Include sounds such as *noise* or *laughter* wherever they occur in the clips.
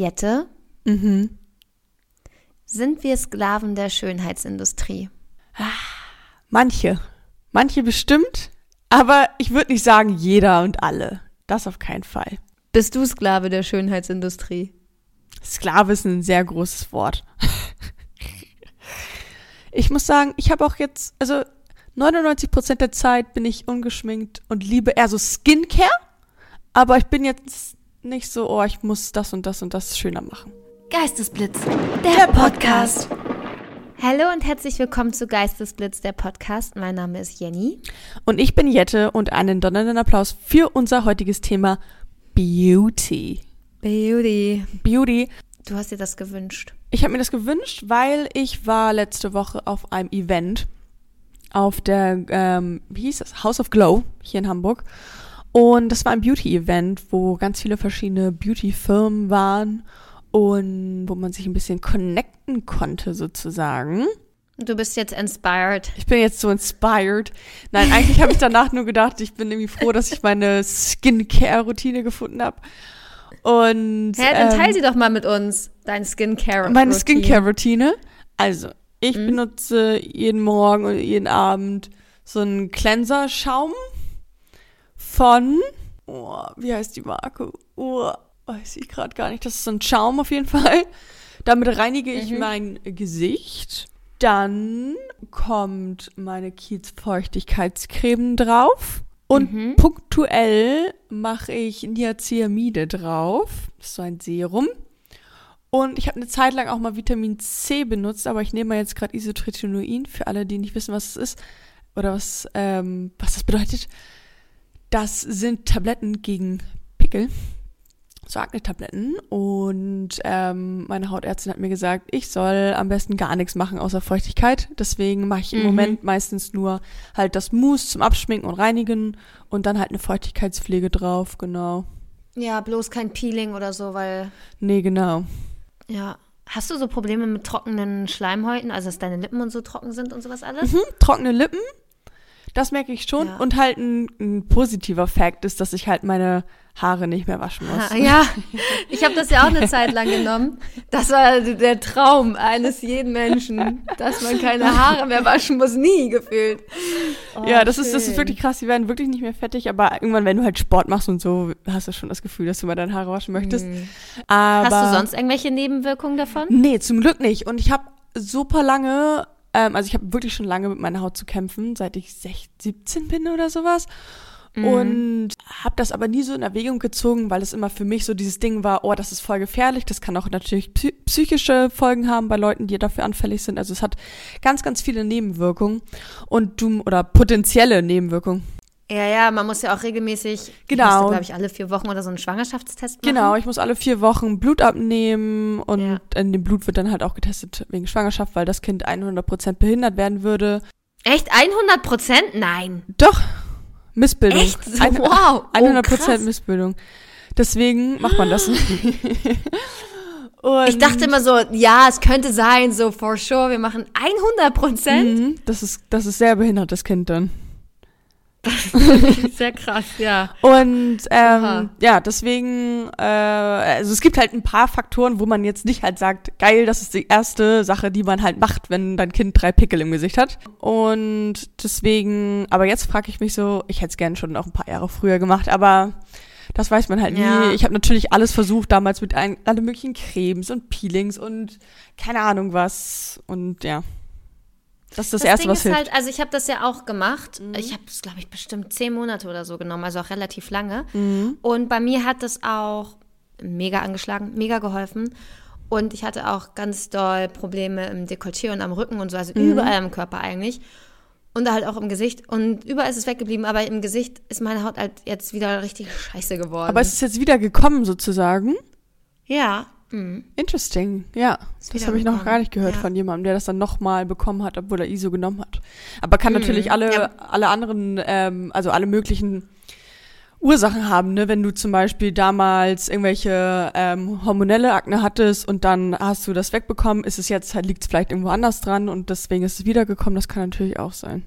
Jette, Mhm. sind wir Sklaven der Schönheitsindustrie? Manche. Manche bestimmt. Aber ich würde nicht sagen jeder und alle. Das auf keinen Fall. Bist du Sklave der Schönheitsindustrie? Sklave ist ein sehr großes Wort. *laughs* ich muss sagen, ich habe auch jetzt, also 99% der Zeit bin ich ungeschminkt und liebe eher so Skincare. Aber ich bin jetzt nicht so, oh, ich muss das und das und das schöner machen. Geistesblitz, der, Podcast. Hallo und herzlich willkommen zu Geistesblitz, der Podcast. Mein Name ist Jenny. Und ich bin Jette und einen donnernden Applaus für unser heutiges Thema Beauty. Beauty. Beauty. Du hast dir das gewünscht. Ich habe mir das gewünscht, weil ich war letzte Woche auf einem Event auf der, ähm, wie hieß das? House of Glow hier in Hamburg. Und das war ein Beauty-Event, wo ganz viele verschiedene Beauty-Firmen waren und wo man sich ein bisschen connecten konnte sozusagen. Du bist jetzt inspired. Ich bin jetzt so inspired. Nein, eigentlich habe ich *laughs* danach nur gedacht, ich bin irgendwie froh, dass ich meine Skincare-Routine gefunden habe. Und Hä, dann ähm, teil sie doch mal mit uns, deine Skincare. meine Routine. Skincare-Routine. Also, ich Mhm. benutze jeden Morgen und jeden Abend so einen Cleanser-Schaum von, oh, wie heißt die Marke? Oh, weiß ich gerade gar nicht. Das ist so ein Schaum auf jeden Fall. Damit reinige ich Mhm. mein Gesicht. Dann kommt meine Kiez-Feuchtigkeitscreme drauf. Und Mhm. punktuell mache ich Niacinamide drauf. Das ist so ein Serum. Und ich habe eine Zeit lang auch mal Vitamin C benutzt, aber ich nehme mal jetzt gerade Isotretinoin für alle, die nicht wissen, was es ist oder was, ähm, was das bedeutet. Das sind Tabletten gegen Pickel, so Akne-Tabletten. Und ähm, meine Hautärztin hat mir gesagt, ich soll am besten gar nichts machen außer Feuchtigkeit. Deswegen mache ich im Mhm. Moment meistens nur halt das Mousse zum Abschminken und Reinigen und dann halt eine Feuchtigkeitspflege drauf, genau. Ja, bloß kein Peeling oder so, weil, Nee, genau. ja. Hast du so Probleme mit trockenen Schleimhäuten, also dass deine Lippen und so trocken sind und sowas alles? Mhm, trockene Lippen, das merke ich schon. Ja. Und halt ein, ein positiver Fakt ist, dass ich halt meine Haare nicht mehr waschen muss. Ah, Ja, ich habe das ja auch eine Zeit lang genommen. Das war der Traum eines jeden Menschen, dass man keine Haare mehr waschen muss, nie gefühlt. Oh, ja, das ist, das ist wirklich krass. Die werden wirklich nicht mehr fettig, aber irgendwann, wenn du halt Sport machst und so, hast du schon das Gefühl, dass du mal deine Haare waschen möchtest. Hm. Aber Hast du sonst irgendwelche Nebenwirkungen davon? Nee, zum Glück nicht. Und ich habe super lange, ähm, also ich habe wirklich schon lange mit meiner Haut zu kämpfen, seit ich 16, 17 bin oder sowas. Mhm. Und habe das aber nie so in Erwägung gezogen, weil es immer für mich so dieses Ding war, oh, das ist voll gefährlich. Das kann auch natürlich psy psychische Folgen haben bei Leuten, die dafür anfällig sind. Also es hat ganz, ganz viele Nebenwirkungen und du oder potenzielle Nebenwirkungen. Ja, ja, man muss ja auch regelmäßig, Genau. glaube ich, alle vier Wochen oder so einen Schwangerschaftstest machen. Genau, ich muss alle vier Wochen Blut abnehmen und Ja. in dem Blut wird dann halt auch getestet wegen Schwangerschaft, weil das Kind 100% behindert werden würde. Echt? 100 Prozent? Nein. Doch, Missbildung. Echt? So, *laughs* wow. Oh, 100% krass. Missbildung. Deswegen macht man das. Und *laughs* Ich dachte immer so, ja, es könnte sein, so for sure, wir machen 100 Prozent. Mhm, das ist, das ist sehr behindert, das Kind dann. Sehr krass, ja. Und ähm, ja, deswegen, äh, also es gibt halt ein paar Faktoren, wo man jetzt nicht halt sagt, geil, das ist die erste Sache, die man halt macht, wenn dein Kind drei Pickel im Gesicht hat. Und deswegen, aber jetzt frage ich mich so, ich hätte es gern schon auch ein paar Jahre früher gemacht, aber das weiß man halt Ja. nie. Ich habe natürlich alles versucht, damals mit ein, alle möglichen Cremes und Peelings und keine Ahnung was. Und ja. Das ist das, Erste, Ding was ist hilft. halt, also ich habe das ja auch gemacht. Mhm. Ich habe es, glaube ich, bestimmt zehn Monate oder so genommen, also auch relativ lange. Mhm. Und bei mir hat das auch mega angeschlagen, mega geholfen. Und ich hatte auch ganz doll Probleme im Dekolleté und am Rücken und so, also Mhm. überall am Körper eigentlich. Und halt auch im Gesicht. Und überall ist es weggeblieben, aber im Gesicht ist meine Haut halt jetzt wieder richtig scheiße geworden. Aber es ist jetzt wieder gekommen sozusagen. ja. Mhm. Interesting, ja. Das wieder habe ich noch gar nicht gehört ja. von jemandem, der das dann nochmal bekommen hat, obwohl er ISO genommen hat. Aber kann natürlich alle, Mhm. Ja. alle anderen, ähm, also alle möglichen Ursachen haben, ne? Wenn du zum Beispiel damals irgendwelche ähm, hormonelle Akne hattest und dann hast du das wegbekommen, ist es jetzt halt, liegt es vielleicht irgendwo anders dran und deswegen ist es wiedergekommen, das kann natürlich auch sein.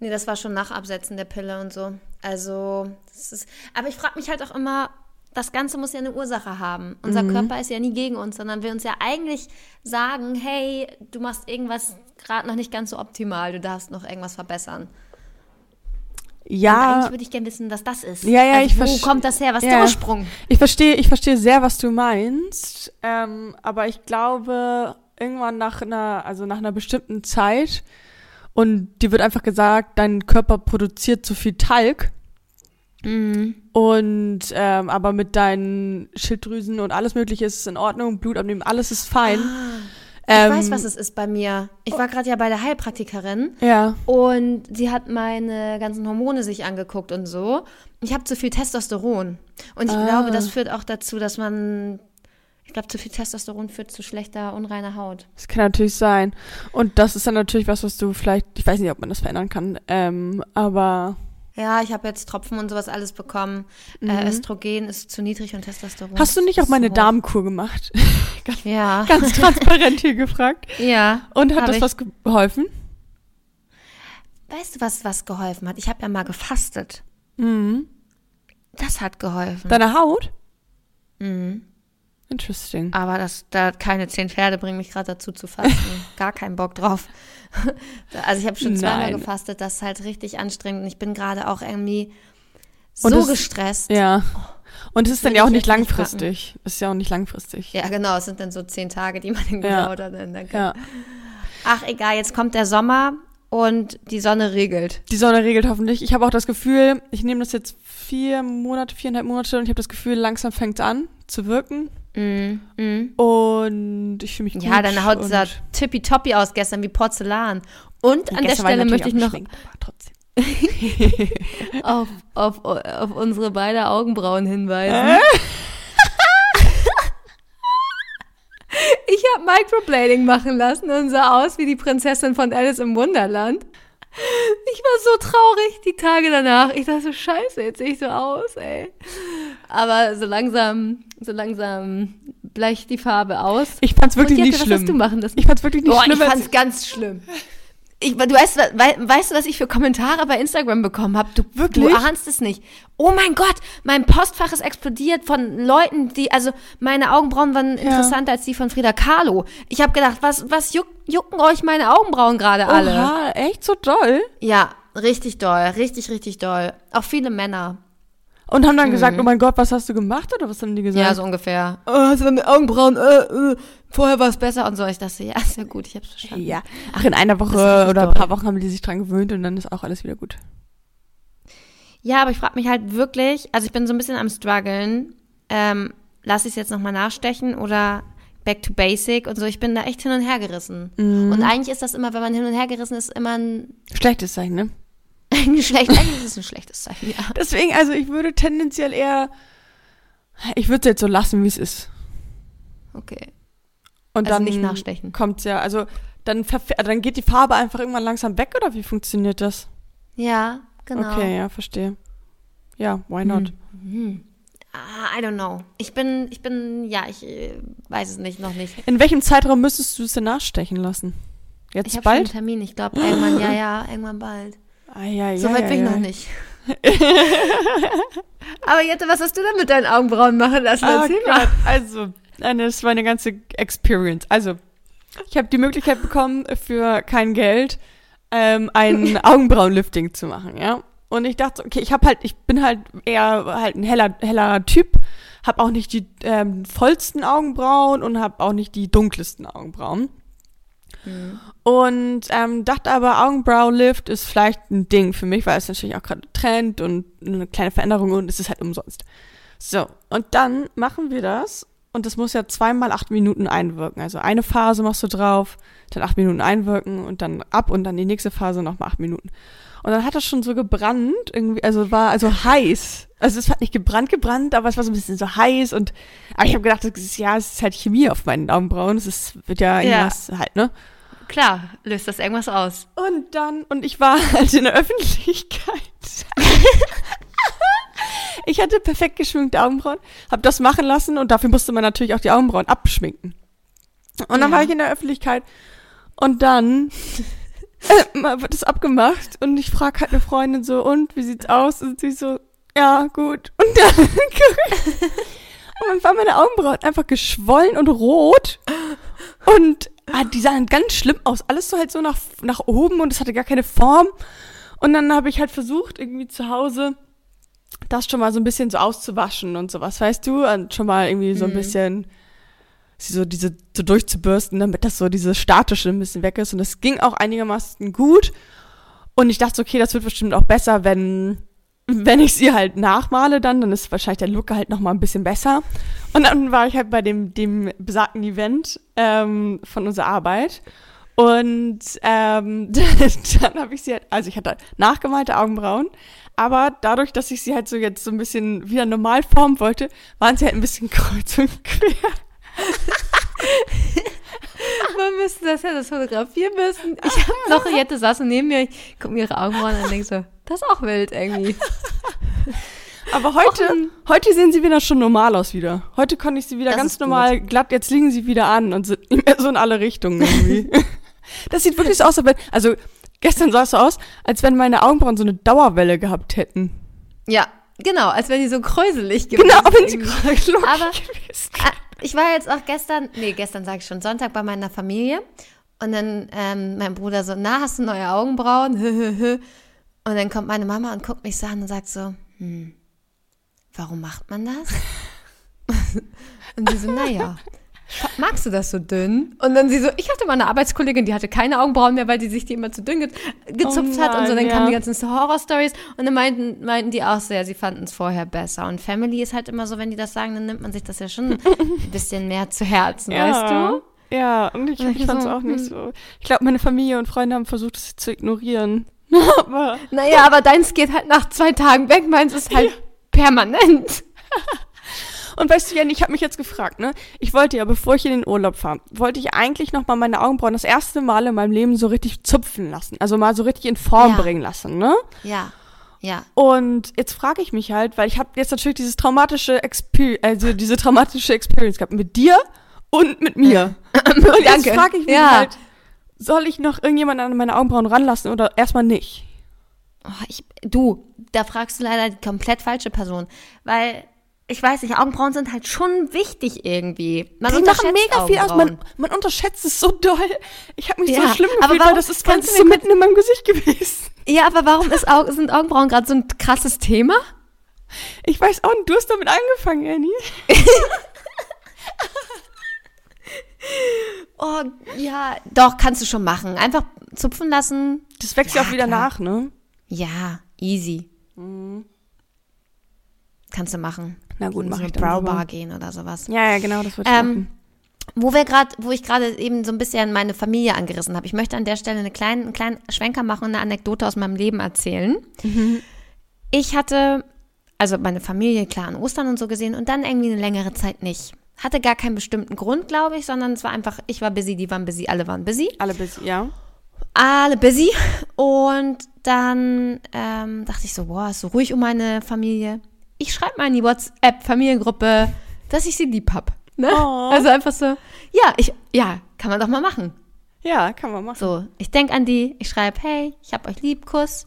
Nee, das war schon nach Absetzen der Pille und so. Also, das ist. Aber ich frage mich halt auch immer, das Ganze muss ja eine Ursache haben. Unser Mhm. Körper ist ja nie gegen uns, sondern will uns ja eigentlich sagen, hey, du machst irgendwas gerade noch nicht ganz so optimal, du darfst noch irgendwas verbessern. Und Ja, eigentlich würde ich gerne wissen, was das ist. Ja, ja, also ich Wo versch- kommt das her? Was ist Ja. der Ursprung? ich verstehe, ich verstehe sehr, was du meinst. Ähm, aber ich glaube, irgendwann nach einer, also nach einer bestimmten Zeit und dir wird einfach gesagt, dein Körper produziert zu viel Talg. Mhm. Und ähm, aber mit deinen Schilddrüsen und alles mögliche ist es in Ordnung, Blut abnehmen, alles ist fein. Ich Ähm, weiß, was es ist bei mir. Ich war gerade ja bei der Heilpraktikerin Ja. und sie hat meine ganzen Hormone sich angeguckt und so. Ich habe zu viel Testosteron. Und ich Ah. glaube, das führt auch dazu, dass man. Ich glaube, zu viel Testosteron führt zu schlechter, unreiner Haut. Das kann natürlich sein. Und das ist dann natürlich was, was du vielleicht, ich weiß nicht, ob man das verändern kann, ähm, aber Ja, ich habe jetzt Tropfen und sowas alles bekommen. Äh, Östrogen ist zu niedrig und Testosteron. Mhm. hast du nicht auch meine. Darmkur gemacht? *laughs* Ja. Ganz transparent hier gefragt. *laughs* ja. Und hat das ich. was geholfen? Weißt du, was, was geholfen hat? Ich habe ja mal gefastet. Mhm. Das hat geholfen. Deine Haut? Mhm. Interesting. Aber das, da keine zehn Pferde bringen mich gerade dazu zu fasten. *laughs* Gar keinen Bock drauf. *laughs* Also ich habe schon zweimal Nein. gefastet, das ist halt richtig anstrengend und ich bin gerade auch irgendwie so es- gestresst. Ja. Und es ist dann ja auch ich nicht echt nicht langfristig. Ist ja auch nicht langfristig. Ja, genau, es sind dann so zehn Tage, die man irgendwie Ja. oder dann, dann Ja. Ach, egal, jetzt kommt der Sommer und die Sonne regelt. Die Sonne regelt hoffentlich. Ich habe auch das Gefühl, ich nehme das jetzt vier Monate, viereinhalb Monate und ich habe das Gefühl, langsam fängt es an zu wirken. Mhm. Mhm. Und ich fühle mich gut. Ja, deine Haut und sah tippitoppi aus gestern, wie Porzellan. Und Ja, an der Stelle möchte ich noch *laughs* *laughs* auf, auf, auf unsere beide Augenbrauen hinweisen. *laughs* Ich habe Microblading machen lassen und sah aus wie die Prinzessin von Alice im Wunderland. Ich war so traurig die Tage danach. Ich dachte so, scheiße, jetzt sehe ich so aus, ey. Aber so langsam, so langsam bleicht die Farbe aus. Ich fand's wirklich und Jette, nicht was schlimm. hast du machen lassen? Ich fand's wirklich nicht Boah, schlimm. ich fand's ganz schlimm. Ich, du weißt, wei, weißt du, was ich für Kommentare bei Instagram bekommen habe? Du, Wirklich? du ahnst es nicht. Oh mein Gott, mein Postfach ist explodiert von Leuten, die, also meine Augenbrauen waren interessanter als die von Frida Kahlo. Ich habe gedacht, was, was juck, jucken euch meine Augenbrauen gerade alle? Oha, echt so doll? Ja, richtig doll, richtig, richtig doll. Auch viele Männer. Und haben dann gesagt, oh mein Gott, was hast du gemacht? Oder was haben die gesagt? Mhm. Ja, so ungefähr. Oh, hast du deine Augenbrauen, äh, äh, vorher war es besser und so. Ich dachte, ja, ist ja gut, ich hab's verstanden. Ja. Ach, in einer Woche oder ein paar Wochen haben die sich dran gewöhnt und dann ist auch alles wieder gut. Ja, aber ich frage mich halt wirklich, also ich bin so ein bisschen am struggeln, ähm, lasse ich es jetzt nochmal nachstechen oder back to basic und so. Ich bin da echt hin und her gerissen. Mhm. Und eigentlich ist das immer, wenn man hin und her gerissen ist, immer ein, Schlechtes Zeichen, ne? *laughs* ein schlecht, eigentlich ist es ein schlechtes Zeichen, ja. Deswegen, also ich würde tendenziell eher, ich würde es jetzt so lassen, wie es ist. Okay. Und Also dann nicht nachstechen. kommt's ja, also dann, also dann geht die Farbe einfach irgendwann langsam weg oder wie funktioniert das? Ja, genau. Okay, ja, verstehe. Ja, why not? Ah, I don't know. Ich bin, ich bin, ja, ich äh, weiß es nicht, noch nicht. In welchem Zeitraum müsstest du es denn nachstechen lassen? Jetzt Ich habe schon einen bald? Termin, ich glaube irgendwann, ja, ja, *gasps* irgendwann bald. Ah, ja, ja, So weit ja, bin ich noch nicht. *laughs* Aber Jette, was hast du denn mit deinen Augenbrauen machen lassen? Oh Erzähl. Gott, also, das war eine ganze Experience. Also, ich habe die Möglichkeit bekommen, für kein Geld ähm, ein *laughs* Augenbrauenlifting zu machen, ja. Und ich dachte, okay, ich habe halt, ich bin halt eher halt ein heller, heller Typ, habe auch nicht die ähm, vollsten Augenbrauen und habe auch nicht die dunkelsten Augenbrauen. Und ähm, dachte aber, Augenbrauenlift ist vielleicht ein Ding für mich, weil es natürlich auch gerade Trend und eine kleine Veränderung und es ist halt umsonst. So, und dann machen wir das und das muss ja zweimal acht Minuten einwirken. Also eine Phase machst du drauf, dann acht Minuten einwirken und dann ab und dann die nächste Phase nochmal acht Minuten. Und dann hat das schon so gebrannt, irgendwie, also war also heiß. Also es hat nicht gebrannt, gebrannt, aber es war so ein bisschen so heiß und aber ich habe gedacht, das ist, ja, es ist halt Chemie auf meinen Augenbrauen. Es ist, wird ja Ja. irgendwas halt, ne? Klar, löst das irgendwas aus. Und dann, und ich war *laughs* halt in der Öffentlichkeit. ich hatte perfekt geschminkte Augenbrauen, habe das machen lassen und dafür musste man natürlich auch die Augenbrauen abschminken. Und dann Ja. war ich in der Öffentlichkeit und dann *laughs* äh, wird es abgemacht und ich frage halt eine Freundin so, und wie sieht's aus? Und sie so, ja, gut. Und dann, *laughs* und dann war meine Augenbrauen einfach geschwollen und rot. Und ah, die sahen ganz schlimm aus. Alles so halt so nach, nach oben und es hatte gar keine Form. Und dann habe ich halt versucht, irgendwie zu Hause das schon mal so ein bisschen so auszuwaschen und sowas, weißt du? Und schon mal irgendwie so ein Mhm. bisschen sie so diese so durchzubürsten, damit das so diese statische ein bisschen weg ist. Und das ging auch einigermaßen gut. Und ich dachte, okay, das wird bestimmt auch besser, wenn wenn ich sie halt nachmale dann, dann ist wahrscheinlich der Look halt noch mal ein bisschen besser. Und dann war ich halt bei dem, dem besagten Event ähm, von unserer Arbeit. Und ähm, *laughs* dann habe ich sie halt, also ich hatte nachgemalte Augenbrauen, aber dadurch, dass ich sie halt so jetzt so ein bisschen wieder normal formen wollte, waren sie halt ein bisschen *laughs* kreuz und quer. *laughs* Man müsste das ja das fotografieren müssen. Ich habe noch, Jette saß neben mir, ich gucke mir ihre Augenbrauen an und denke so, das ist auch wild irgendwie. *laughs* Aber heute, heute sehen sie wieder schon normal aus wieder. Heute konnte ich sie wieder ganz ist gut. normal glatt, jetzt liegen sie wieder an und sind nicht mehr so in alle Richtungen irgendwie. *laughs* das sieht wirklich so aus, als wenn, also gestern sah es so aus, als wenn meine Augenbrauen so eine Dauerwelle gehabt hätten. Ja, genau, als wenn die so kräuselig gewesen Genau, wenn sie Aber- gewesen. Ich war jetzt auch gestern, nee, gestern sage ich schon, Sonntag bei meiner Familie. Und dann ähm, mein Bruder so, na, hast du neue Augenbrauen? und dann kommt meine Mama und guckt mich so an und sagt so, hm, warum macht man das? *laughs* und sie so, naja, magst du das so dünn? Und dann sie so, ich hatte mal eine Arbeitskollegin, die hatte keine Augenbrauen mehr, weil die sich die immer zu dünn ge gezupft Oh hat und so. nein, Dann kamen die ja. ganzen Horror-Stories und dann meinten, meinten die auch so, ja, sie fanden es vorher besser. Und Family ist halt immer so, wenn die das sagen, dann nimmt man sich das ja schon ein *laughs* bisschen mehr zu Herzen, weißt du? Ja, und ich, ich fand es so, auch nicht hm. so. Ich glaube, meine Familie und Freunde haben versucht, es zu ignorieren. *laughs* Aber Naja, aber deins geht halt nach zwei Tagen weg, meins ist halt permanent. *laughs* Und weißt du, Jenny, ich habe mich jetzt gefragt, ne? Ich wollte ja, bevor ich in den Urlaub fahre, wollte ich eigentlich noch mal meine Augenbrauen das erste Mal in meinem Leben so richtig zupfen lassen. Also mal so richtig in Form Ja. bringen lassen, ne? Ja, ja. Und jetzt frage ich mich halt, weil ich habe jetzt natürlich dieses traumatische Experience, also diese traumatische Experience gehabt mit dir und mit mir. *laughs* und jetzt frage ich mich Ja. halt, soll ich noch irgendjemanden an meine Augenbrauen ranlassen oder erstmal nicht? Oh, ich, du, da fragst du leider die komplett falsche Person, weil ich weiß nicht, Augenbrauen sind halt schon wichtig irgendwie. Man Die machen unterschätzt mega viel aus. Man, man unterschätzt es so doll. Ich habe mich Ja, so schlimm aber gefühlt, weil warum- das ist ganz so mitten in meinem Gesicht gewesen. Ja, aber warum ist sind Augenbrauen gerade so ein krasses Thema? Ich weiß auch nicht, du hast damit angefangen, Annie. *laughs* Oh, ja, doch, kannst du schon machen. Einfach zupfen lassen. Das wächst ja Ja, auch wieder klar. nach, ne? Ja, easy. Kannst du machen. Na gut, mach so ich Browbar gehen oder sowas. Ja, ja, genau, das würde ich Ähm, machen. Wo wir gerade, wo ich gerade eben so ein bisschen meine Familie angerissen habe. Ich möchte an der Stelle eine kleine, einen kleinen Schwenker machen und eine Anekdote aus meinem Leben erzählen. Ich hatte, also meine Familie klar an Ostern und so gesehen und dann irgendwie eine längere Zeit nicht. Hatte gar keinen bestimmten Grund, glaube ich, sondern es war einfach, ich war busy, die waren busy, alle waren busy. Alle busy, ja. alle busy. Und dann ähm, dachte ich so, boah, ist so ruhig um meine Familie. Ich schreibe mal in die WhatsApp-Familiengruppe, dass ich sie lieb hab. Ne? Oh. Also einfach so, ja, ich, ja, kann man doch mal machen. Ja, kann man machen. So, ich denk an die, ich schreibe, hey, ich hab euch lieb, Kuss.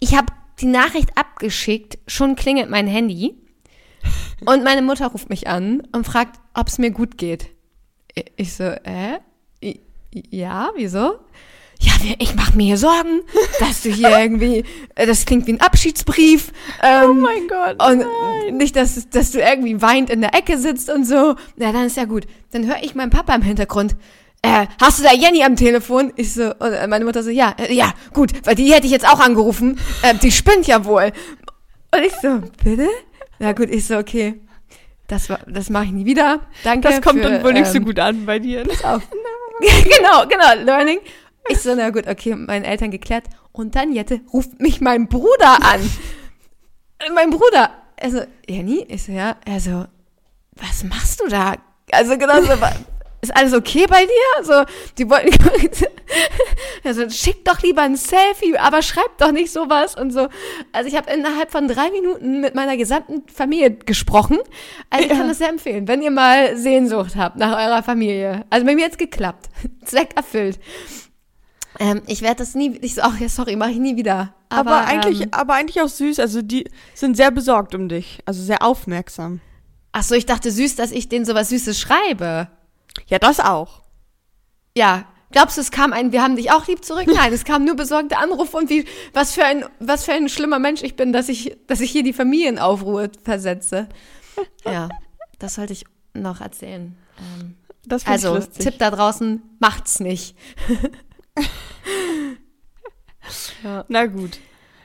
Ich habe die Nachricht abgeschickt, schon klingelt mein Handy. *laughs* Und meine Mutter ruft mich an und fragt, ob es mir gut geht. Ich so, äh? Ja, wieso? Ja, ich mache mir hier Sorgen, dass du hier irgendwie, äh, das klingt wie ein Abschiedsbrief. Ähm, Oh mein Gott. und nein. nicht, dass, dass du irgendwie weint in der Ecke sitzt und so. Ja, dann ist ja gut. Dann höre ich meinen Papa im Hintergrund. Äh, hast du da Jenny am Telefon? Ich so, und meine Mutter so, ja, äh, ja, gut, weil die hätte ich jetzt auch angerufen. Äh, die spinnt ja wohl. Und ich so, bitte? Na gut, ich so, okay. Das, war- das mache ich nie wieder. Danke. Das kommt für, dann wohl nicht so ähm, gut an bei dir. auf. *laughs* *laughs* genau, genau, Learning. Ich so, na gut, okay, mit meinen Eltern geklärt. Und dann, Jette, ruft mich mein Bruder an. *laughs* mein Bruder. Also, Jenny? Ich so, ja. Er so, was machst du da? Also, genau so, ist alles okay bei dir? So, die wollten, *laughs* also, schick doch lieber ein Selfie, aber schreib doch nicht sowas und so. Also, ich habe innerhalb von drei Minuten mit meiner gesamten Familie gesprochen. Also, ich Ja. kann das sehr empfehlen, wenn ihr mal Sehnsucht habt nach eurer Familie. Also, bei mir hat's geklappt. *laughs* Zweck erfüllt. Ähm, ich werde das nie, ich so, ach ja, sorry, mache ich nie wieder. Aber, Aber, eigentlich, ähm, aber eigentlich auch süß. Also die sind sehr besorgt um dich. Also sehr aufmerksam. ach so, ich dachte süß, dass ich denen sowas Süßes schreibe. Ja, das auch. Ja, glaubst du, es kam ein, wir haben dich auch lieb zurück? Nein, es kam nur besorgte Anrufe und wie, was für ein, was für ein schlimmer Mensch ich bin, dass ich, dass ich hier die Familienaufruhr versetze. Ja, das sollte ich noch erzählen. Ähm, also. Tipp da draußen, macht's nicht. *laughs* ja. Na gut.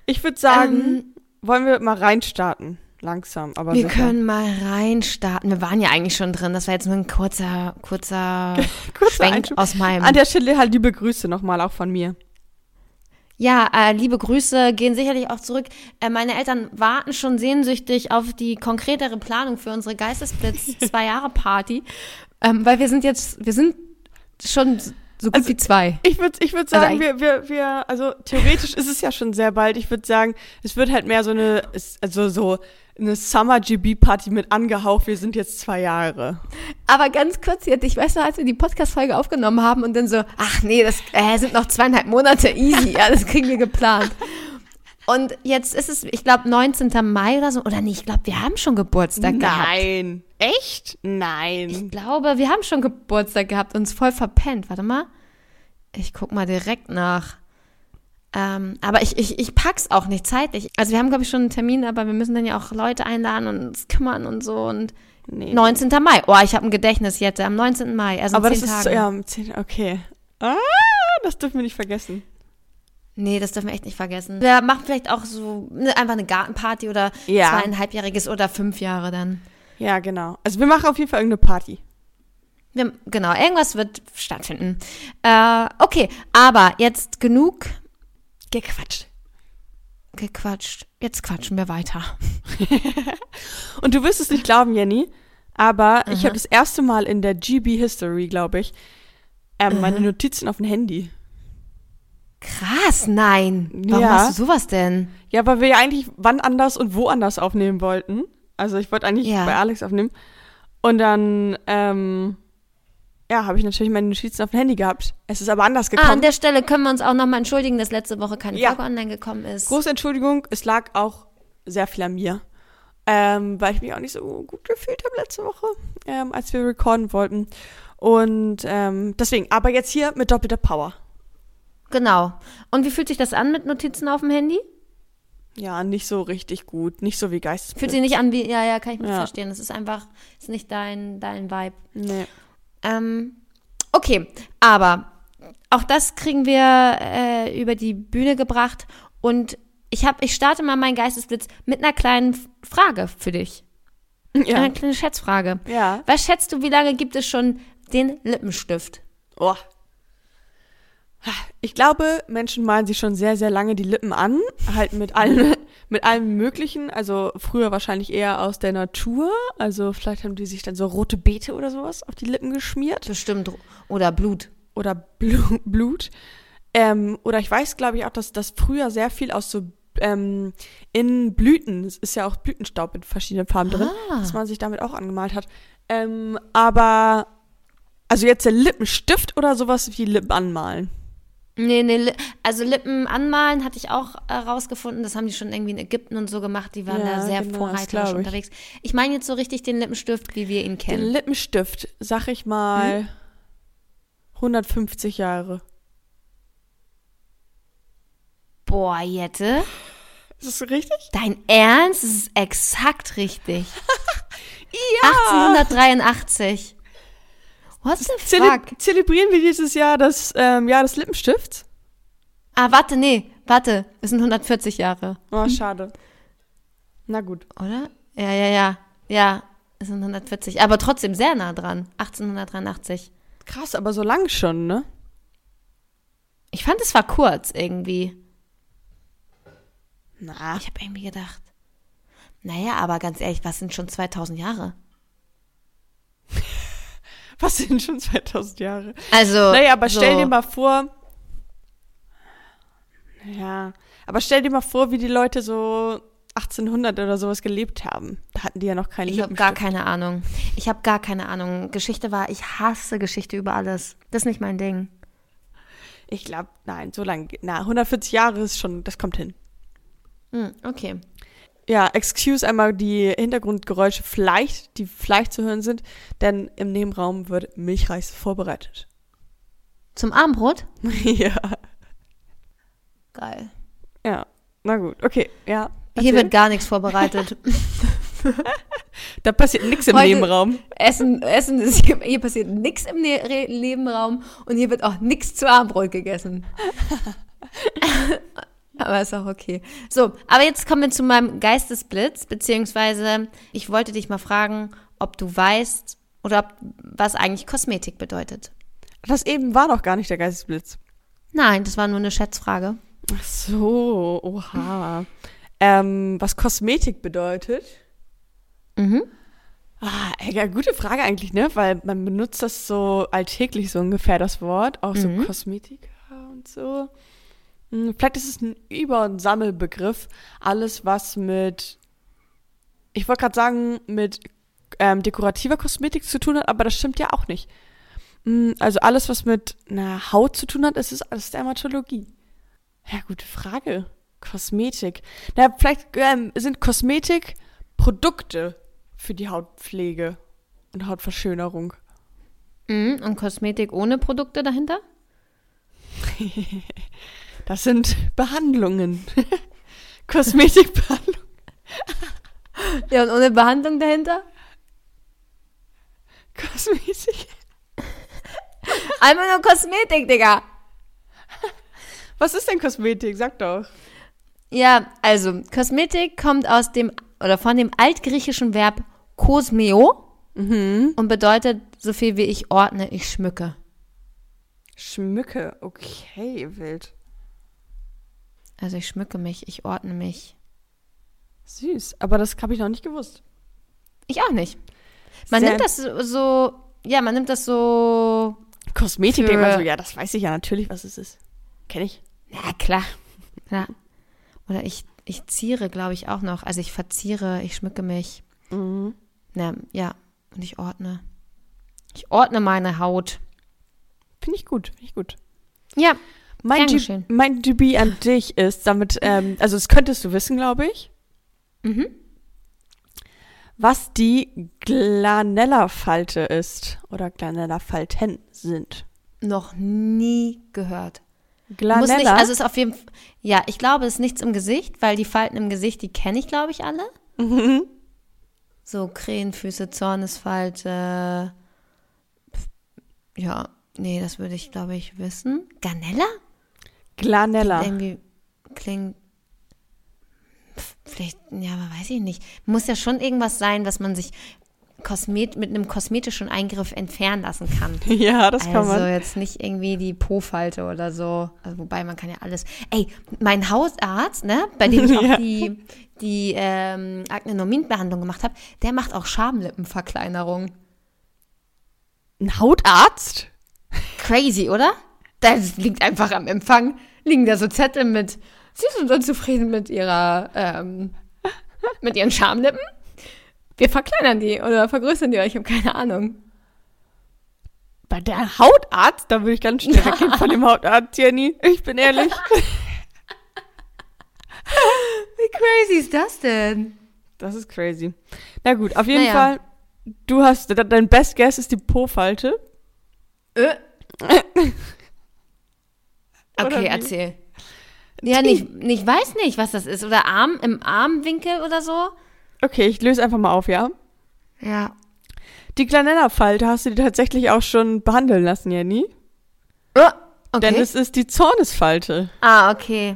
Ich würde sagen, wollen wir mal reinstarten. Langsam, aber Ähm, Wir sicher. können mal reinstarten. Wir waren ja eigentlich schon drin. Das war jetzt nur ein kurzer, kurzer *laughs* Kurzer Schwenk Einschub. aus meinem. An der Stelle halt liebe Grüße nochmal auch von mir. Ja, äh, liebe Grüße gehen sicherlich auch zurück. Äh, meine Eltern warten schon sehnsüchtig auf die konkretere Planung für unsere Geistesblitz *laughs* zwei Jahre Party, ähm, weil wir sind jetzt, wir sind schon so gut Also, wie zwei. Ich würde ich würd Also sagen, wir, wir, wir, also theoretisch ist es ja schon sehr bald. Ich würde sagen, es wird halt mehr so eine, also so eine Summer GB Party mit angehaucht. Wir sind jetzt zwei Jahre. Aber ganz kurz jetzt, ich weiß noch, als wir die Podcast-Folge aufgenommen haben und dann so, ach nee, das äh, sind noch zweieinhalb Monate easy, ja, das kriegen wir geplant. Und jetzt ist es, ich glaube, 19. Mai oder so, oder nee, ich glaube, wir haben schon Geburtstag gehabt. Nein. Echt? Nein. Ich glaube, wir haben schon Geburtstag gehabt, uns voll verpennt. Warte mal. Ich guck mal direkt nach. Ähm, aber ich, ich, ich pack's auch nicht zeitlich. Also wir haben, glaube ich, schon einen Termin, aber wir müssen dann ja auch Leute einladen und uns kümmern und so. Und Nee. 19. Mai. Oh, ich habe ein Gedächtnis jetzt. Am 19. Mai, also in Aber das zehn ist, Tagen. ja, um zehn, okay. Ah, das dürfen wir nicht vergessen. Nee, das dürfen wir echt nicht vergessen. Wir machen vielleicht auch so ne, einfach eine Gartenparty oder Ja. zweieinhalbjähriges oder fünf Jahre dann. Ja, genau. Also wir machen auf jeden Fall irgendeine Party. Wir, genau, irgendwas wird stattfinden. Äh, okay, aber jetzt genug Gequatscht. gequatscht. Jetzt quatschen wir weiter. *laughs* Und du wirst es nicht glauben, Jenny, aber ich habe das erste Mal in der GB History, glaube ich, ähm, meine Notizen auf dem Handy. Krass, nein. Warum Ja. machst du sowas denn? Ja, weil wir ja eigentlich wann anders und wo anders aufnehmen wollten. Also ich wollte eigentlich Ja. bei Alex aufnehmen. Und dann, ähm, ja, habe ich natürlich meine Notizen auf dem Handy gehabt. Es ist aber anders Ah, an gekommen. der Stelle können wir uns auch nochmal entschuldigen, dass letzte Woche keine Ja. Folge online gekommen ist. Große Entschuldigung, es lag auch sehr viel an mir. Ähm, weil ich mich auch nicht so gut gefühlt habe letzte Woche, ähm, als wir recorden wollten. Und ähm, deswegen, aber jetzt hier mit doppelter Power. Genau. Und wie fühlt sich das an mit Notizen auf dem Handy? Ja, nicht so richtig gut. Nicht so wie Geistesblitz. Fühlt sich nicht an wie, ja, ja, kann ich mir Ja. verstehen. Das ist einfach, ist nicht dein, dein Vibe. Nee. Ähm, okay, aber auch das kriegen wir äh, über die Bühne gebracht und ich habe, ich starte mal meinen Geistesblitz mit einer kleinen Frage für dich. *laughs* Ja. Eine kleine Schätzfrage. Ja. Was schätzt du, wie lange gibt es schon den Lippenstift? Oh. Ich glaube, Menschen malen sich schon sehr, sehr lange die Lippen an, halt mit allem, *laughs* mit allem Möglichen. Also früher wahrscheinlich eher aus der Natur. Also vielleicht haben die sich dann so rote Beete oder sowas auf die Lippen geschmiert. Bestimmt. Oder Blut. Oder Blu *laughs* Blut. Ähm, oder ich weiß, glaube ich, auch, dass das früher sehr viel aus so ähm, in Blüten, es ist ja auch Blütenstaub mit verschiedenen Farben drin, Ah. dass man sich damit auch angemalt hat. Ähm, aber, also jetzt der Lippenstift oder sowas wie Lippen anmalen. Nee, nee, also Lippen anmalen hatte ich auch äh, rausgefunden. Das haben die schon irgendwie in Ägypten und so gemacht. Die waren Ja, da sehr genau, vorreiterisch unterwegs. Ich meine jetzt so richtig den Lippenstift, wie wir ihn Den kennen. Lippenstift, sag ich mal, 150 Jahre. Boah, Jette. Ist das richtig? Dein Ernst? Das ist exakt richtig. *laughs* Ja! 1883. What the Zele fuck? zelebrieren wir dieses Jahr das ähm, Jahr des Lippenstifts? Ah, warte, nee, warte. Es sind 140 Jahre, Oh, schade. Na gut. oder? Ja, ja, ja. Ja, es sind 140. Aber trotzdem sehr nah dran. 1883. Krass, aber so lang schon, ne? Ich fand, es war kurz irgendwie. Na. Ich habe irgendwie gedacht. Naja, aber ganz ehrlich, was sind schon 2000 Jahre? Was sind schon 2000 Jahre? Also. Naja, aber so. stell dir mal vor. Ja, aber stell dir mal vor, wie die Leute so 1800 oder sowas gelebt haben. Da hatten die ja noch keinen Ich habe gar keine Ahnung. Ich habe gar keine Ahnung. Geschichte war, ich hasse Geschichte über alles. Das ist nicht mein Ding. Ich glaube, nein, so lange. Na, 140 Jahre ist schon, das kommt hin. Hm, okay. Ja, excuse einmal die Hintergrundgeräusche vielleicht, die vielleicht zu hören sind, denn im Nebenraum wird Milchreis vorbereitet. Zum Abendbrot? *laughs* ja. Geil. Ja, na gut, okay, ja. Hier erzähl. wird gar nichts vorbereitet. *laughs* da passiert nichts im Heute- Nebenraum. Essen, Essen ist hier, hier passiert nichts im ne Nebenraum und hier wird auch nichts zu Abendbrot gegessen. *laughs* aber ist auch okay. So, aber jetzt kommen wir zu meinem Geistesblitz, beziehungsweise ich wollte dich mal fragen, ob du weißt oder ob, was eigentlich Kosmetik bedeutet. Das eben war doch gar nicht der Geistesblitz. Nein, das war nur eine Schätzfrage. Ach so, oha. ähm, was Kosmetik bedeutet? Mhm. Ah, ja, gute Frage eigentlich, ne? Weil man benutzt das so alltäglich so ungefähr das Wort, auch so Mhm. Kosmetika und so. Hm, Vielleicht ist es ein Über- und Sammelbegriff. Alles, was mit, ich wollte gerade sagen, mit ähm, dekorativer Kosmetik zu tun hat, aber das stimmt ja auch nicht. Hm, Also alles, was mit einer Haut zu tun hat, ist es alles Dermatologie. Ja, gute Frage. Kosmetik. Na, vielleicht ähm, sind Kosmetik Produkte für die Hautpflege und Hautverschönerung. Mhm. Und Kosmetik ohne Produkte dahinter? *laughs* Das sind Behandlungen. *laughs* Kosmetikbehandlung. *laughs* Ja, und ohne Behandlung dahinter? Kosmetik. *laughs* Einmal nur Kosmetik, Digga. Was ist denn Kosmetik? Sag doch. Ja, also Kosmetik kommt aus dem oder von dem altgriechischen Verb kosmeo Mhm. und bedeutet so viel wie ich ordne, ich schmücke. Schmücke. Okay, wild. Also ich schmücke mich, ich ordne mich. Süß. Aber das habe ich noch nicht gewusst. Ich auch nicht. Man Sehr- nimmt das so- ja, man nimmt das so, Kosmetik, denkt man so, ja, das weiß ich ja natürlich, was es ist. Kenn ich. na klar, klar. Oder ich, ich ziere, glaube ich, auch noch. Also ich verziere, ich schmücke mich. Mhm. Na, ja, und ich ordne. Ich ordne meine Haut. Finde ich gut, finde ich gut. Ja, Mein, Gern G mein GB an dich ist damit, ähm, also das könntest du wissen, glaube ich, mhm. was die Glanella-Falte ist oder Glanella-Falten sind. noch nie gehört. Muss Glanella, nicht, also ist auf jeden Fall, ja, ich glaube, es ist nichts im Gesicht, weil die Falten im Gesicht, die kenne ich, glaube ich, alle. Mhm. So Krähenfüße, Zornesfalte. Ja, nee, das würde ich, glaube ich, wissen. Garnella? Glanella. Irgendwie klingt. Vielleicht, ja, aber weiß ich nicht. Muss ja schon irgendwas sein, was man sich Kosmet mit einem kosmetischen Eingriff entfernen lassen kann. *laughs* Ja, das kann Also man. jetzt nicht irgendwie die Po-Falte oder so. Also, wobei man kann ja alles. Ey, mein Hausarzt, ne, bei dem ich *laughs* auch Ja. die, die ähm, Aknenomid-Behandlung gemacht habe, der macht auch Schamlippenverkleinerung. Ein Hautarzt? Crazy, oder? Das liegt einfach am Empfang. Liegen da so Zettel mit. Sie sind unzufrieden mit ihrer, ähm, mit ihren Schamlippen? Wir verkleinern die oder vergrößern die euch, ich habe keine Ahnung. Bei der Hautarzt? Da würde ich ganz schnell *laughs* weggehen von dem Hautarzt, Jenny. Ich bin ehrlich. *laughs* Wie crazy ist das denn? Das ist crazy. Na gut, auf jeden Naja. Fall, du hast, de- dein Best Guess ist die Po-Falte. Äh. *laughs* Okay, erzähl. Ja, nicht, nicht, weiß nicht, was das ist. Oder Arm, im Armwinkel oder so. Okay, ich löse einfach mal auf, ja? Ja. Die Glanella-Falte hast du dir tatsächlich auch schon behandeln lassen, Jenny. Oh, Denn okay. es ist die Zornesfalte. ah, okay.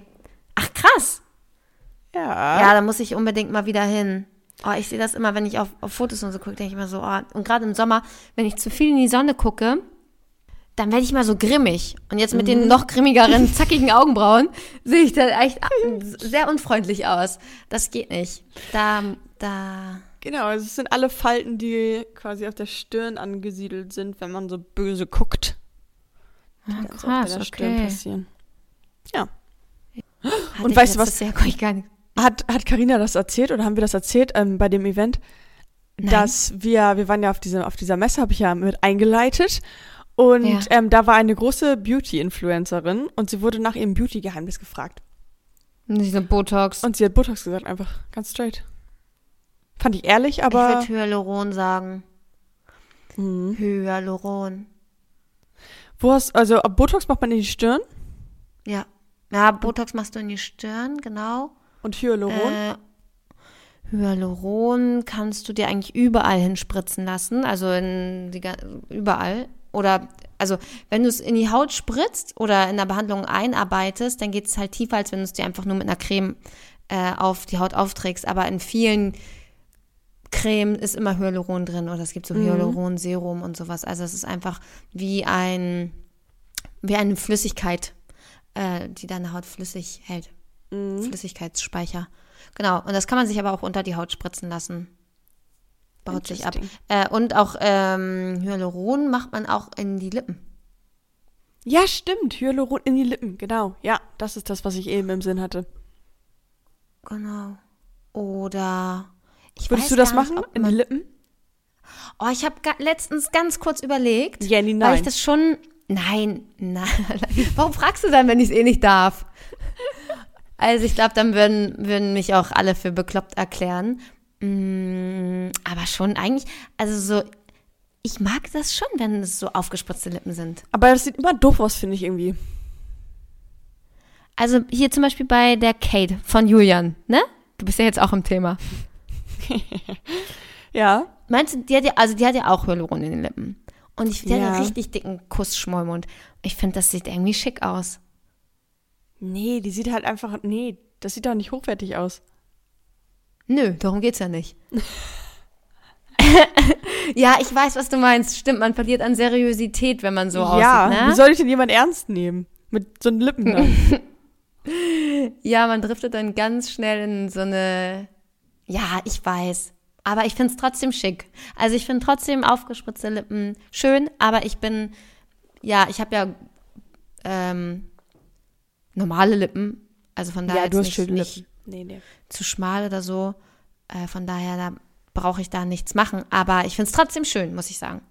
Ach, krass. Ja. Ja, da muss ich unbedingt mal wieder hin. Oh, ich sehe das immer, wenn ich auf, auf Fotos und so gucke, denke ich immer so, oh, und gerade im Sommer, wenn ich zu viel in die Sonne gucke, dann werde ich mal so grimmig. Und jetzt mit den noch grimmigeren, *laughs* zackigen Augenbrauen sehe ich dann echt sehr unfreundlich aus. Das geht nicht. Da, da. Genau, also es sind alle Falten, die quasi auf der Stirn angesiedelt sind, wenn man so böse guckt. Ah, Die so krass, auf der Stirn okay. passieren. Ja. Hatte Und weißt du letztes Jahr, ich, gar nicht. Hat, hat Carina das erzählt oder haben wir das erzählt ähm, bei dem Event? Nein. Dass wir, wir waren ja auf, diese, auf dieser Messe, habe ich ja mit eingeleitet. Und Ja. ähm, da war eine große Beauty-Influencerin und sie wurde nach ihrem Beauty-Geheimnis gefragt. Diese Botox. Und sie hat Botox gesagt, einfach ganz straight. Fand ich ehrlich, ich aber. würde Hyaluron sagen. Mhm. Hyaluron. Wo hast, also Botox macht man in die Stirn Ja. Ja, Botox machst du in die Stirn, genau. und Hyaluron. Äh, Hyaluron kannst du dir eigentlich überall hinspritzen lassen, also in die, überall. Oder, also, wenn du es in die Haut spritzt oder in der Behandlung einarbeitest, dann geht es halt tiefer, als wenn du es dir einfach nur mit einer Creme äh, auf die Haut aufträgst. Aber in vielen Creme ist immer Hyaluron drin oder es gibt so Mhm. Hyaluron-Serum und sowas. Also, es ist einfach wie ein, wie eine Flüssigkeit, äh, die deine Haut flüssig hält. Mhm. Flüssigkeitsspeicher. Genau. Und das kann man sich aber auch unter die Haut spritzen lassen. Baut sich ab. Äh, und auch ähm, Hyaluron macht man auch in die Lippen. Ja, stimmt. Hyaluron in die Lippen, genau. Ja, das ist das, was ich eben im Sinn hatte. Genau. Oder ich Würdest du das machen? In die Lippen? Oh, ich habe letztens ganz kurz überlegt, Jenny, weil nein. ich das schon. Nein, nein. *laughs* Warum fragst du dann, wenn ich es eh nicht darf? Also ich glaube, dann würden, würden mich auch alle für bekloppt erklären. Mm, aber schon eigentlich, also so, ich mag das schon, wenn es so aufgespritzte Lippen sind. Aber das sieht immer doof aus, finde ich irgendwie. Also hier zum Beispiel bei der Kate von Julian, ne? Du bist ja jetzt auch im Thema. *laughs* Ja. Meinst du, die hat ja, also die hat ja auch Hyaluron in den Lippen. Und ich, die hat Ja. einen richtig dicken Kussschmollmund. Ich finde, das sieht irgendwie schick aus. Nee, die sieht halt einfach. Nee, das sieht doch nicht hochwertig aus. Nö, darum geht's ja nicht. *laughs* ja, ich weiß, was du meinst. Stimmt, man verliert an Seriosität, wenn man so ja, aussieht, wie ne? soll ich denn jemand ernst nehmen? Mit so einen Lippen dann. *laughs* Ja, man driftet dann ganz schnell in so eine. Ja, ich weiß. Aber ich find's trotzdem schick. Also ich finde trotzdem aufgespritzte Lippen schön, aber ich bin, ja, ich habe ja ähm, normale Lippen. Also von daher ja, du hast schöne nicht, Lippen. Nee, nee. zu schmal oder so. Äh, von daher, da brauche ich da nichts machen. Aber ich finde es trotzdem schön, muss ich sagen.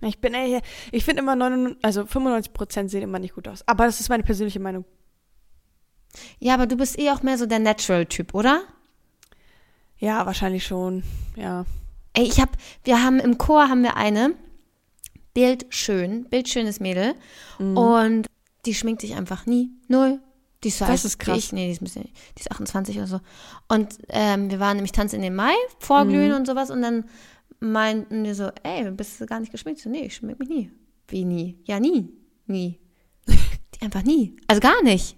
Ich bin eher, ich finde immer 99, also 95 Prozent sehen immer nicht gut aus. Aber das ist meine persönliche Meinung. Ja, aber du bist eh auch mehr so der Natural-Typ, oder? Ja, wahrscheinlich schon. Ja. Ey, ich hab, wir haben im Chor haben wir eine bildschön, bildschönes Mädel und die schminkt sich einfach nie, null. Die ist so Das ist krass. Ich. Nee, die ist, ein bisschen, die ist 28 oder so. Und ähm, wir waren nämlich Tanz in den Mai, Vorglühen und sowas und dann meinten wir so, ey, bist du gar nicht geschminkt? So, nee, ich schmink mich nie. Wie nie? Ja, nie. Nie. die *laughs* einfach nie. Also gar nicht.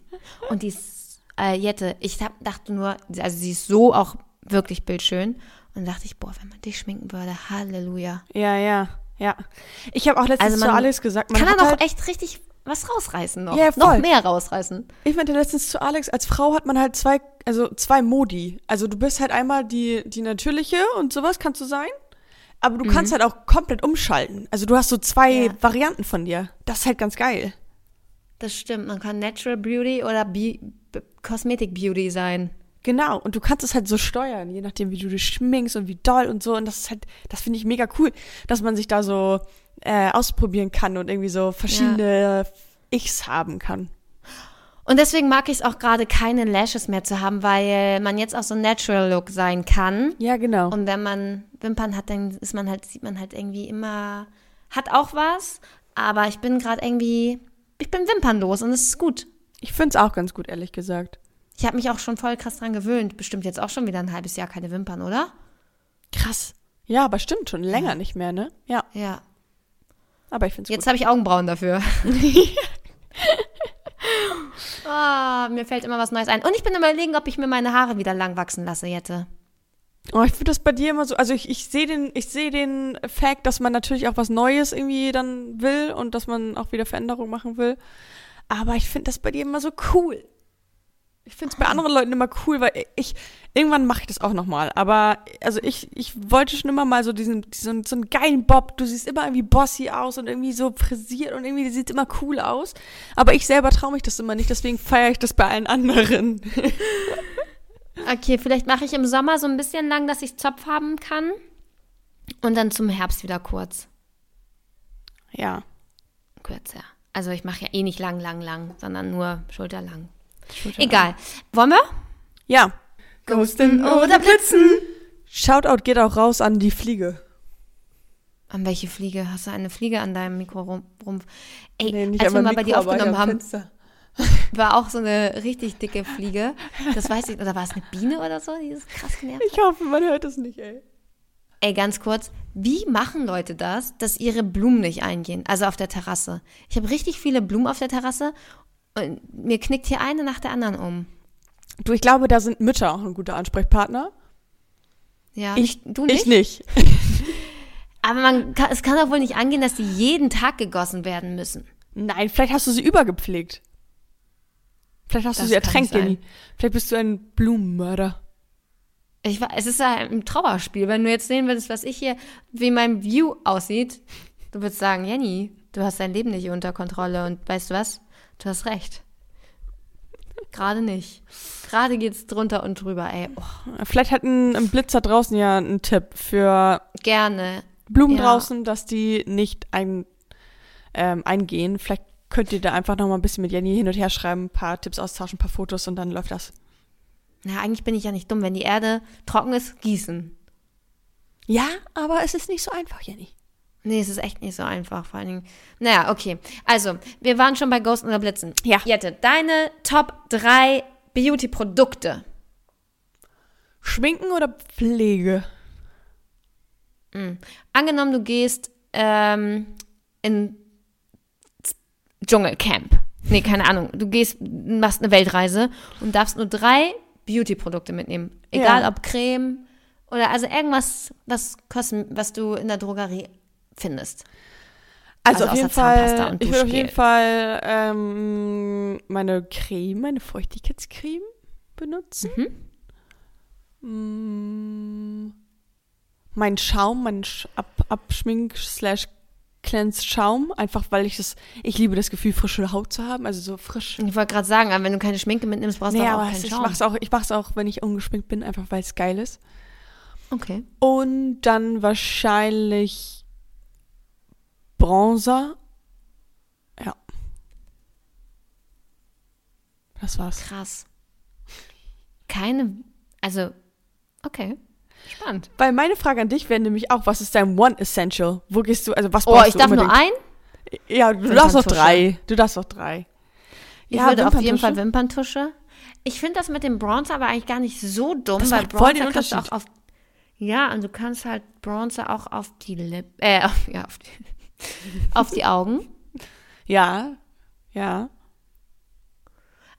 Und die ist, äh, Jette, ich hab, dachte nur, also sie ist so auch wirklich bildschön. Und dachte ich, boah, wenn man dich schminken würde, Halleluja. Ja, ja, ja. Ich habe auch letztens Also zu Alex gesagt, man Kann er doch halt, echt richtig was rausreißen noch. Ja, noch mehr rausreißen. ich meinte letztens zu Alex, als Frau hat man halt zwei, also zwei Modi. Also du bist halt einmal die, die natürliche und sowas kannst du sein. Aber du kannst halt auch komplett umschalten. Also du hast so zwei Mhm. Ja. Varianten von dir. Das ist halt ganz geil. Das stimmt. Man kann Natural Beauty oder Be Cosmetic Beauty sein. Genau, und du kannst es halt so steuern, je nachdem, wie du dich schminkst und wie doll und so. Und das ist halt, das finde ich mega cool, dass man sich da so äh, ausprobieren kann und irgendwie so verschiedene Ichs haben kann. Und deswegen mag ich es auch gerade, keine Lashes mehr zu haben, weil man jetzt auch so Natural Look sein kann. Ja, genau. Und wenn man Wimpern hat, dann ist man halt, sieht man halt irgendwie immer, hat auch was. Aber ich bin gerade irgendwie, ich bin wimpernlos und es ist gut. Ich finde es auch ganz gut, ehrlich gesagt. Ich habe mich auch schon voll krass dran gewöhnt. Bestimmt jetzt auch schon wieder ein halbes Jahr keine Wimpern, oder? Krass. Ja, aber stimmt schon länger nicht mehr, ne? Ja, Ja. Aber ich finde es Jetzt habe ich Augenbrauen dafür. *laughs* *laughs* Ah, mir fällt immer was Neues ein. Und ich bin überlegen, ob ich mir meine Haare wieder lang wachsen lasse, Jette. Oh, ich finde das bei dir immer so, also ich, ich sehe den, ich sehe den Fact, dass man natürlich auch was Neues irgendwie dann will und dass man auch wieder Veränderungen machen will. Aber ich finde das bei dir immer so cool. Ich finde es bei anderen Leuten immer cool, weil ich, irgendwann mache ich das auch nochmal. Aber, also ich, ich wollte schon immer mal so diesen, diesen, so einen geilen Bob. Du siehst immer irgendwie bossy aus und irgendwie so frisiert und irgendwie sieht immer cool aus. Aber ich selber traue mich das immer nicht, deswegen feiere ich das bei allen anderen. *laughs* Okay, vielleicht mache ich im Sommer so ein bisschen lang, dass ich Zopf haben kann. Und dann zum Herbst wieder kurz. ja. kürzer. Also ich mache ja eh nicht lang, lang, lang, sondern nur schulterlang. Egal. Wollen wir? Ja. Ghosten oder Blitzen? Shoutout geht auch raus an die Fliege. An welche Fliege? Hast du eine Fliege an deinem Mikrorumpf? Ey, Nee, nicht als wir an mal meinem bei dir Mikro, aufgenommen haben, Fenster. *laughs* war auch so eine richtig dicke Fliege. Das weiß ich, oder war es eine Biene oder so, die ist krass genervt. Ich hoffe, man hört es nicht, ey. Ey, ganz kurz, wie machen Leute das, dass ihre Blumen nicht eingehen? Also auf der Terrasse. Ich habe richtig viele Blumen auf der Terrasse und mir knickt hier eine nach der anderen um. Du, ich glaube, da sind Mütter auch ein guter Ansprechpartner. Ja, Ich, du nicht? ich nicht. *laughs* Aber man kann, es kann doch wohl nicht angehen, dass die jeden Tag gegossen werden müssen. Nein, vielleicht hast du sie übergepflegt. Vielleicht hast du Das sie kann ertränkt. Jenny. Vielleicht bist du ein Blumenmörder. Ich, es ist ja ein Trauerspiel. Wenn du jetzt sehen würdest, was ich hier, wie mein View aussieht, du würdest sagen, Jenny, du hast dein Leben nicht unter Kontrolle und weißt du was? Du hast recht. Gerade nicht. Gerade geht's drunter und drüber, ey. Oh, Vielleicht hat ein, ein Blitzer draußen ja einen Tipp für gerne. Blumen Ja. draußen, dass die nicht ein, ähm, eingehen. Vielleicht könnt ihr da einfach noch mal ein bisschen mit Jenny hin und her schreiben, ein paar Tipps austauschen, ein paar Fotos und dann läuft das. Na, eigentlich bin ich ja nicht dumm. Wenn die Erde trocken ist, gießen. Ja, aber es ist nicht so einfach, Jenny. Nee, es ist echt nicht so einfach, vor allen Dingen. Naja, okay. Also, wir waren schon bei Ghosten oder Blitzen. Ja. Jette, deine Top 3 Beauty-Produkte. Schminken oder Pflege? Angenommen, du gehst ähm, in Dschungelcamp. Nee, keine Ahnung. Du gehst, machst eine Weltreise und darfst nur drei Beauty-Produkte mitnehmen. Egal Ja. ob Creme oder also irgendwas, was, Kosm was du in der Drogerie findest. Also, Also auf jeden Fall, ich würde auf jeden. Fall ähm, meine Creme, meine Feuchtigkeitscreme benutzen. Mm, mein Schaum, mein Sch Ab Abschmink slash Cleanse Schaum, einfach weil ich das, ich liebe das Gefühl, frische Haut zu haben, also so frisch. Ich wollte gerade sagen, aber wenn du keine Schminke mitnimmst, brauchst du Nee, auch keinen es- ich Schaum. mach's auch, ich mach's auch, wenn ich ungeschminkt bin, einfach weil es geil ist. Okay. Und dann wahrscheinlich Bronzer. Ja. Das war's. Krass. Keine, also, okay. Spannend. Weil meine Frage an dich wäre nämlich auch, was ist dein One Essential? Wo gehst du, also was Oh, brauchst ich du darf nur unbedingt? ein? Ja, du darfst doch drei. Du darfst doch drei. Ich würde auf jeden Fall Wimperntusche. Ich finde das mit dem Bronzer aber eigentlich gar nicht so dumm, Das weil Bronzer kannst du auch auf. Ja, und du kannst halt Bronzer auch auf die Lippen, äh, *laughs* auf, ja, auf die, *laughs* auf die Augen. Ja, ja.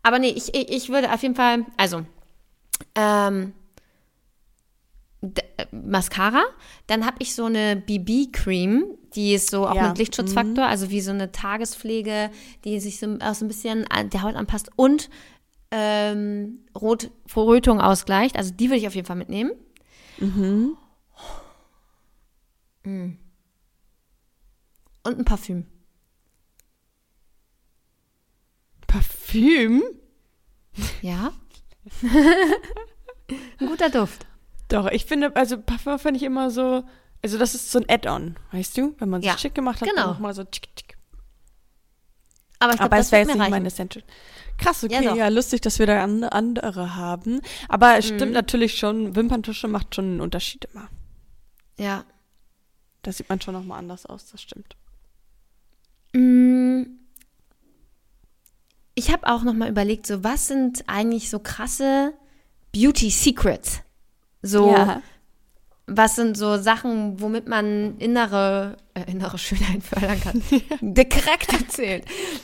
Aber nee, ich, ich, ich würde auf jeden Fall, also, ähm, äh, Mascara. Dann habe ich so eine BB-Cream, die ist so auch Ja, mit Lichtschutzfaktor, also wie so eine Tagespflege, die sich so, auch so ein bisschen der Haut anpasst und ähm, Rot, Rötung ausgleicht. Also die würde ich auf jeden Fall mitnehmen. Mhm. Mm. Und ein Parfüm. Parfüm? Ja. *laughs* ein guter Duft. Doch, ich finde, also Parfüm finde ich immer so, also das ist so ein Add-on, weißt du? Wenn man es Ja, schick gemacht hat, genau. dann nochmal so tschick, tschick. Aber ich glaube, das es wäre jetzt nicht reichen. mein Essential. Krass, Ja, okay, doch. ja, lustig, dass wir da an, andere haben. Aber es Mhm. stimmt natürlich schon, Wimperntusche macht schon einen Unterschied immer. Ja. Da sieht man schon nochmal anders aus, das stimmt. Mm. Ich habe auch noch mal überlegt, so was sind eigentlich so krasse Beauty Secrets? So was sind so Sachen, womit man innere äh, innere Schönheit fördern kann? *laughs* Der Charakter zählt. *laughs*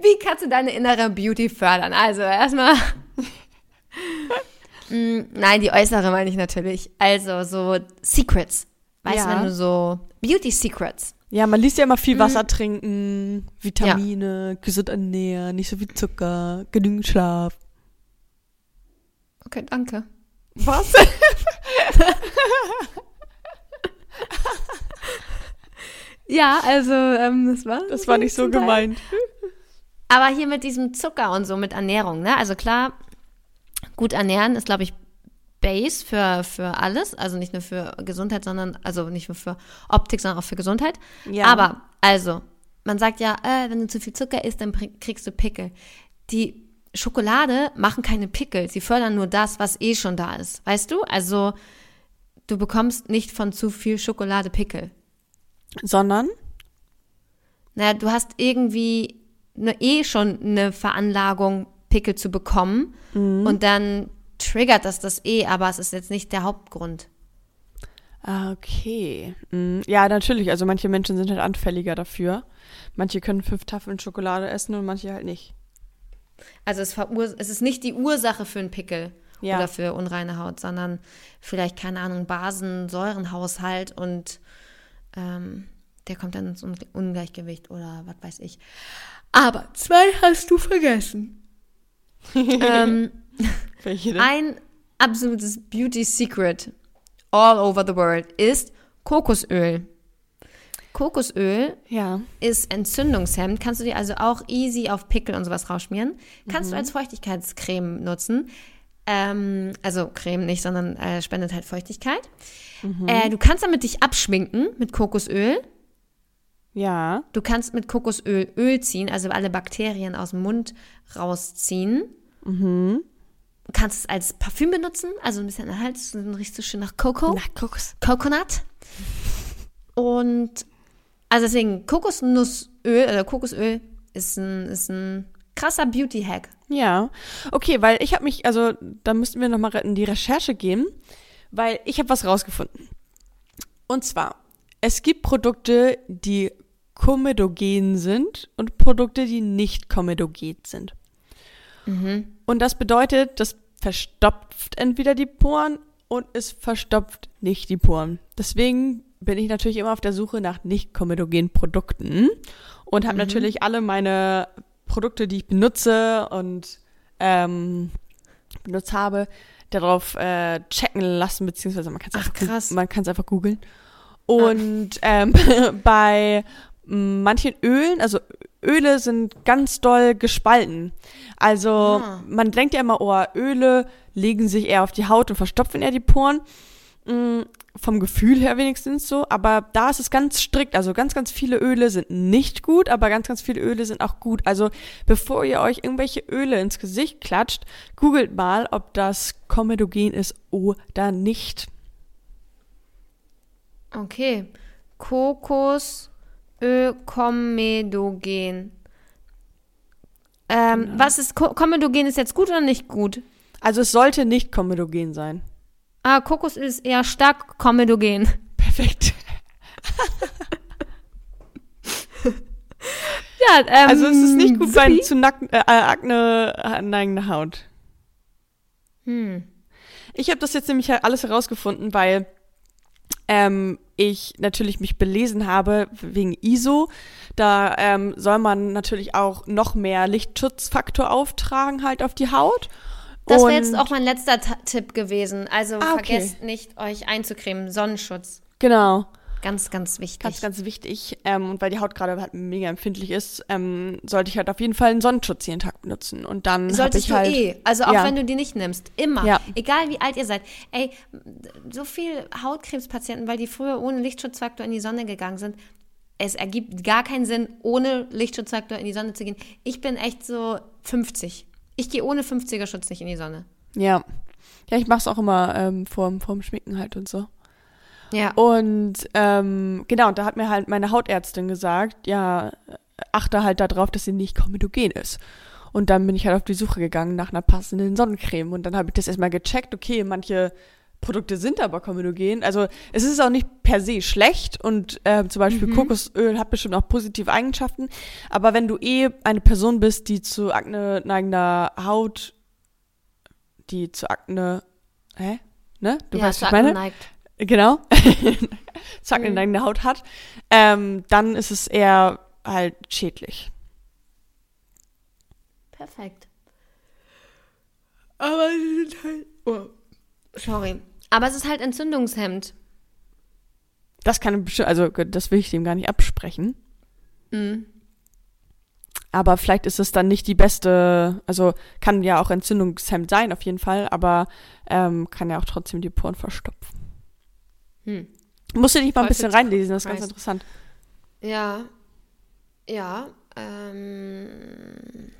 Wie kannst du deine innere Beauty fördern? Also erstmal *laughs* Mm, Nein, die äußere meine ich natürlich. Also so Secrets. Weißt du, Ja. wenn du so Beauty Secrets. Ja, man liest ja immer Mhm. viel Wasser trinken, Vitamine, gesund ernähren, nicht so viel Zucker, genügend Schlaf. Okay, danke. Was? *laughs* Ja, also ähm, das war Das war nicht so Teil. gemeint. Aber hier mit diesem Zucker und so mit Ernährung, ne? Also klar, gut ernähren ist, glaube ich, Base für, für alles. Also nicht nur für Gesundheit, sondern, also nicht nur für Optik, sondern auch für Gesundheit. Ja. Aber, also, man sagt ja, äh, wenn du zu viel Zucker isst, dann kriegst du Pickel. Die Schokolade machen keine Pickel. Sie fördern nur das, was eh schon da ist. Weißt du? Also, du bekommst nicht von zu viel Schokolade Pickel. Sondern? Naja, du hast irgendwie ne, eh schon eine Veranlagung, Pickel zu bekommen. Und dann triggert das das eh, aber es ist jetzt nicht der Hauptgrund. Ah, okay. Mm, Ja, natürlich. Also manche Menschen sind halt anfälliger dafür. Manche können fünf Tafeln Schokolade essen und manche halt nicht. Also es, es ist nicht die Ursache für einen Pickel Ja. oder für unreine Haut, sondern vielleicht, keine Ahnung, Basen-Säurenhaushalt und ähm, der kommt dann ins Un Ungleichgewicht oder was weiß ich. Aber zwei hast du vergessen. *laughs* ähm, *laughs* Welche denn? Ein absolutes Beauty Secret all over the world ist Kokosöl. Kokosöl Ja. ist entzündungshemmend, kannst du dir also auch easy auf Pickel und sowas rausschmieren. Kannst du als Feuchtigkeitscreme nutzen. Ähm, also Creme nicht, sondern äh, spendet halt Feuchtigkeit. Äh, du kannst damit dich abschminken mit Kokosöl. Ja. Du kannst mit Kokosöl Öl ziehen, also alle Bakterien aus dem Mund rausziehen. Du kannst es als Parfüm benutzen, also ein bisschen Hals, dann riechst du schön nach Coco. Na, Kokos. Coconut. Und also deswegen Kokosnussöl oder Kokosöl ist ein, ist ein krasser Beauty-Hack. Ja. Okay, weil ich habe mich, also da müssten wir nochmal in die Recherche gehen, weil ich habe was rausgefunden. Und zwar, es gibt Produkte, die komedogen sind und Produkte, die nicht komedogen sind. Und das bedeutet, das verstopft entweder die Poren und es verstopft nicht die Poren. Deswegen bin ich natürlich immer auf der Suche nach nicht komedogenen Produkten und habe natürlich alle meine Produkte, die ich benutze und ähm, benutzt habe, darauf äh, checken lassen, beziehungsweise man kann es Ach, einfach, man einfach googeln. Und ähm, *laughs* bei manchen Ölen, also Öle sind ganz doll gespalten. Also Ah. man denkt ja immer, oh, Öle legen sich eher auf die Haut und verstopfen eher die Poren. Mm, Vom Gefühl her wenigstens so, aber da ist es ganz strikt. Also ganz, ganz viele Öle sind nicht gut, aber ganz, ganz viele Öle sind auch gut. Also bevor ihr euch irgendwelche Öle ins Gesicht klatscht, googelt mal, ob das komedogen ist oder nicht. Okay. Kokosöl Komedogen. Ähm, Was ist Ko Komedogen ist jetzt gut oder nicht gut? Also es sollte nicht komedogen sein. Ah, Kokosöl ist eher stark Komedogen. *laughs* Perfekt. *laughs* Ja, ähm, Also es ist nicht gut bei supi. zu Nacken, äh, Akne äh, neigender Haut. Hm. Ich habe das jetzt nämlich alles herausgefunden, weil ähm, ich natürlich mich belesen habe wegen ISO. Da ähm, soll man natürlich auch noch mehr Lichtschutzfaktor auftragen halt auf die Haut. Das wäre jetzt auch mein letzter Ta Tipp gewesen. Also Ah, okay. vergesst nicht, euch einzucremen. Sonnenschutz. Genau, Ganz, ganz wichtig. ganz, ganz wichtig. Ähm, und weil die Haut gerade halt mega empfindlich ist, ähm, sollte ich halt auf jeden Fall einen Sonnenschutz jeden Tag benutzen. Und dann habe Solltest ich du halt eh. Also auch ja. wenn du die nicht nimmst. Immer. Ja. Egal wie alt ihr seid. Ey, so viel Hautkrebspatienten, weil die früher ohne Lichtschutzfaktor in die Sonne gegangen sind. Es ergibt gar keinen Sinn, ohne Lichtschutzfaktor in die Sonne zu gehen. Ich bin echt so 50. Ich gehe ohne 50er Schutz nicht in die Sonne. Ja. Ja, ich mach's auch immer ähm, vorm, vorm Schminken halt und so. Ja. Und ähm, genau, und da hat mir halt meine Hautärztin gesagt, ja, achte halt darauf, dass sie nicht komedogen ist. Und dann bin ich halt auf die Suche gegangen nach einer passenden Sonnencreme. Und dann habe ich das erstmal gecheckt, okay, manche Produkte sind aber komedogen. Also es ist auch nicht per se schlecht und äh, zum Beispiel Kokosöl hat bestimmt auch positive Eigenschaften. Aber wenn du eh eine Person bist, die zu Akne neigender Haut, die zu Akne, hä? Ne? Du ja, weißt, was ich meine? Neigt. Genau. *laughs* Zack, in deine Haut hat, ähm, dann ist es eher halt schädlich. Perfekt. Aber sie sind halt. Oh. Sorry. Aber es ist halt entzündungshemmend. Das kann bestimmt, also das will ich dem gar nicht absprechen. Mhm. Aber vielleicht ist es dann nicht die beste, also kann ja auch entzündungshemmend sein, auf jeden Fall, aber ähm, kann ja auch trotzdem die Poren verstopfen. Hm. Musst du dich mal ein bisschen reinlesen, das ist ganz interessant. Ja. Ja. Ähm.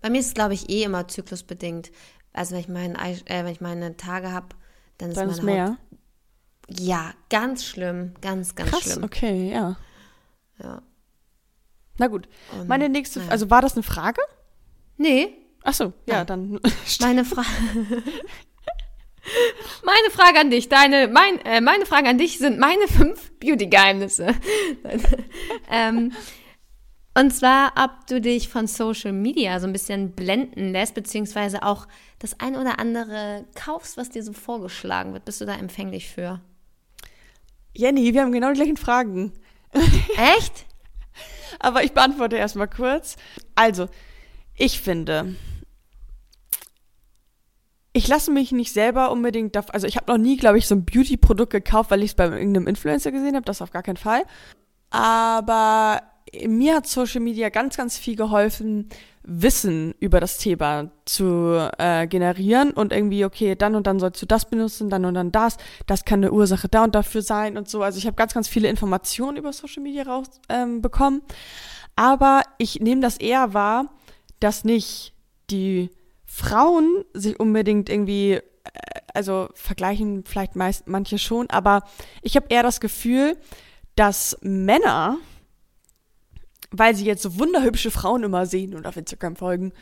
Bei mir ist es, glaube ich, eh immer zyklusbedingt. Also wenn ich, meinen, Ei- äh, wenn ich meine Tage habe, dann ist Dann meine ist mehr. Haut. Ja, ganz schlimm. Ganz, ganz Krass, schlimm. okay, ja. Ja. Na gut. Und, Meine nächste, naja. also war das eine Frage? Nee, Ach so, ja, Nein. dann. *laughs* *laughs* meine Frage. *laughs* meine Frage an dich, deine, mein, äh, meine Frage an dich sind meine fünf Beauty-Geheimnisse. *laughs* ähm, und zwar, ob du dich von Social Media so ein bisschen blenden lässt, beziehungsweise auch das ein oder andere kaufst, was dir so vorgeschlagen wird. Bist du da empfänglich für? Jenny, wir haben genau die gleichen Fragen. *laughs* Echt? Aber ich beantworte erstmal kurz. Also, ich finde, ich lasse mich nicht selber unbedingt, dav- also ich habe noch nie, glaube ich, so ein Beauty-Produkt gekauft, weil ich es bei irgendeinem Influencer gesehen habe, das auf gar keinen Fall. Aber mir hat Social Media ganz, ganz viel geholfen, Wissen über das Thema zu äh, generieren und irgendwie, okay, dann und dann sollst du das benutzen, dann und dann das, das kann eine Ursache da und dafür sein und so. Also ich habe ganz, ganz viele Informationen über Social Media raus ähm. Aber ich nehme das eher wahr, dass nicht die Frauen sich unbedingt irgendwie, äh, also vergleichen vielleicht meist manche schon, aber ich habe eher das Gefühl, dass Männer, weil sie jetzt so wunderhübsche Frauen immer sehen und auf Instagram folgen,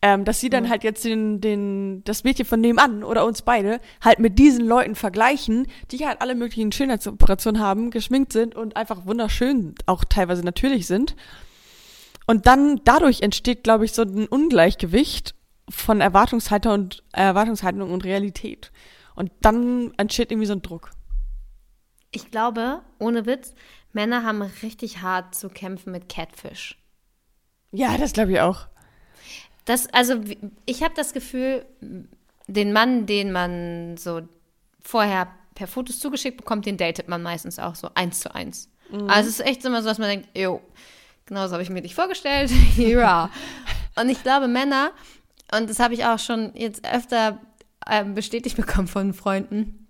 ähm, dass sie dann Ja. halt jetzt den, den, das Mädchen von nebenan oder uns beide halt mit diesen Leuten vergleichen, die halt alle möglichen Schönheitsoperationen haben, geschminkt sind und einfach wunderschön auch teilweise natürlich sind. Und dann dadurch entsteht, glaube ich, so ein Ungleichgewicht von Erwartungshaltung und Erwartungshaltung und Realität. Und dann entsteht irgendwie so ein Druck. Ich glaube, ohne Witz, Männer haben richtig hart zu kämpfen mit Catfish. Ja, das glaube ich auch. Das, also ich habe das Gefühl, den Mann, den man so vorher per Fotos zugeschickt bekommt, den datet man meistens auch so eins zu eins. Also es ist echt immer so, dass man denkt, jo, genau so habe ich mir dich vorgestellt. *laughs* ja. Und ich glaube, Männer, und das habe ich auch schon jetzt öfter ähm, bestätigt *laughs* bekommen von Freunden,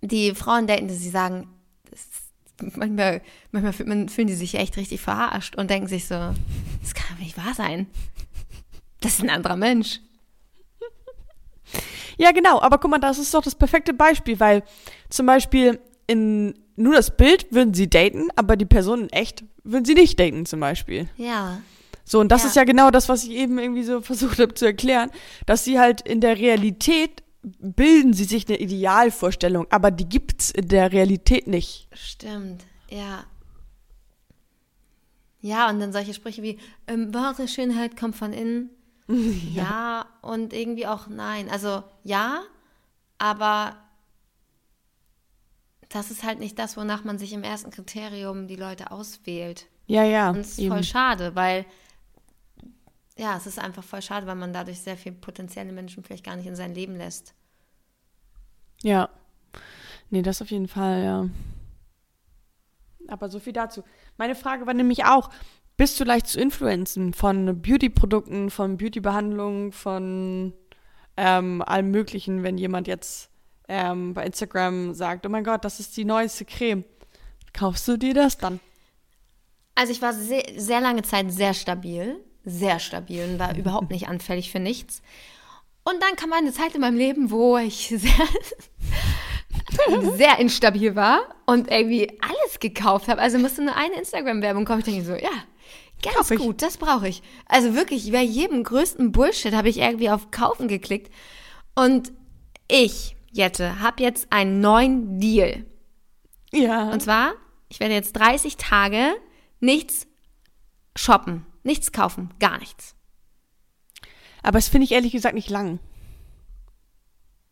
die Frauen daten, dass sie sagen, manchmal, manchmal fühlt man, fühlen die sich echt richtig verarscht und denken sich so, das kann doch nicht wahr sein. Das ist ein anderer Mensch. Ja, genau, aber guck mal, das ist doch das perfekte Beispiel, weil zum Beispiel in nur das Bild würden sie daten, aber die Person in echt würden sie nicht daten, zum Beispiel. Ja. So, und das Ja. ist ja genau das, was ich eben irgendwie so *laughs* versucht habe zu erklären, dass sie halt in der Realität bilden sie sich eine Idealvorstellung, aber die gibt's in der Realität nicht. Stimmt, ja. Ja, und dann solche Sprüche wie, ähm, wahre Schönheit kommt von innen. *laughs* Ja. und irgendwie auch nein. Also ja, aber das ist halt nicht das, wonach man sich im ersten Kriterium die Leute auswählt. Ja, ja. Und es ist eben. voll schade, weil ja, es ist einfach voll schade, weil man dadurch sehr viele potenzielle Menschen vielleicht gar nicht in sein Leben lässt. Ja. Nee, das auf jeden Fall, ja. Aber so viel dazu. Meine Frage war nämlich auch, bist du leicht zu influenzen von Beauty-Produkten, von Beauty-Behandlungen, von ähm, allem Möglichen, wenn jemand jetzt ähm, bei Instagram sagt, oh mein Gott, das ist die neueste Creme. Kaufst du dir das dann? Also ich war sehr, sehr lange Zeit sehr stabil, sehr stabil und war *laughs* überhaupt nicht anfällig für nichts. Und dann kam eine Zeit in meinem Leben, wo ich *laughs* sehr, sehr instabil war und irgendwie alles gekauft habe. Also musste nur eine Instagram-Werbung kommen. Ich denke so, ja, ganz gut, das brauche ich. Also wirklich, bei jedem größten Bullshit habe ich irgendwie auf Kaufen geklickt. Und ich, Jette, habe jetzt einen neuen Deal. Ja. Und zwar, ich werde jetzt 30 Tage nichts shoppen, nichts kaufen, gar nichts. Aber das finde ich ehrlich gesagt nicht lang.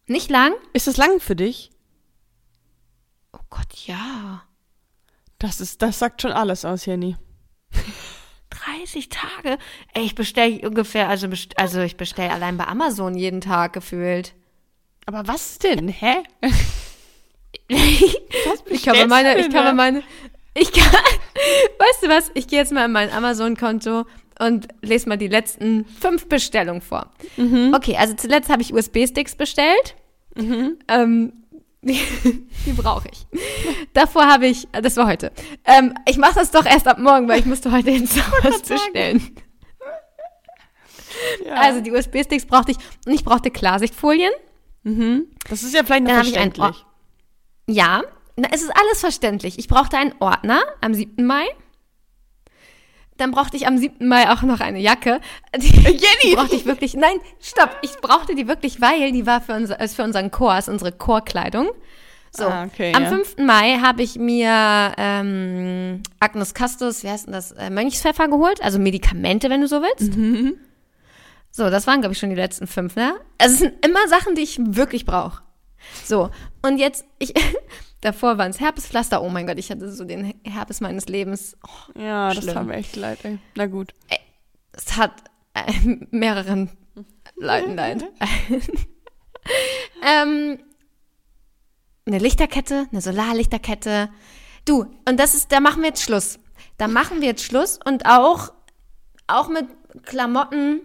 Nicht lang? Ist das lang für dich? Oh Gott, ja. Das ist, das sagt schon alles aus, Jenny. 30 Tage? Ey, ich bestelle ungefähr, also, also ich bestelle allein bei Amazon jeden Tag gefühlt. Aber was denn? Hä? *laughs* ich kann mir meine, ich kann mir da? meine, ich kann, weißt du was? Ich gehe jetzt mal in mein Amazon-Konto und lese mal die letzten fünf Bestellungen vor. Okay, also zuletzt habe ich USB-Sticks bestellt. Ähm, *laughs* die, die brauche ich. Davor habe ich, das war heute. Ähm, ich mache das doch erst ab morgen, weil ich musste heute ins Haus bestellen. Ja. Also die USB-Sticks brauchte ich und ich brauchte Klarsichtfolien. das ist ja vielleicht noch verständlich. Ja, na, es ist alles verständlich. Ich brauchte einen Ordner am 7. Mai. Dann brauchte ich am 7. Mai auch noch eine Jacke. *laughs* Die, Jenny! brauchte ich wirklich. Nein, stopp. Ich brauchte die wirklich, weil die war für, unser, ist für unseren Chor, ist unsere Chorkleidung. So, Ah, okay, am ja. 5. Mai habe ich mir ähm, Agnes Castus, wie heißt denn das, äh, Mönchspfeffer geholt, also Medikamente, wenn du so willst. Mhm. So, das waren, glaube ich, schon die letzten fünf, ne? Also es sind immer Sachen, die ich wirklich brauche. So, und jetzt, ich, *laughs* davor waren es Herpespflaster, oh mein Gott, ich hatte so den Herpes meines Lebens. Oh, Ja, das Schlimm. tut mir echt leid, ey. Na gut. es hat äh, mehreren Leuten leid. *laughs* *laughs* ähm, eine Lichterkette, eine Solarlichterkette. Du, und das ist, da machen wir jetzt Schluss. Da machen wir jetzt Schluss und auch, auch mit Klamotten.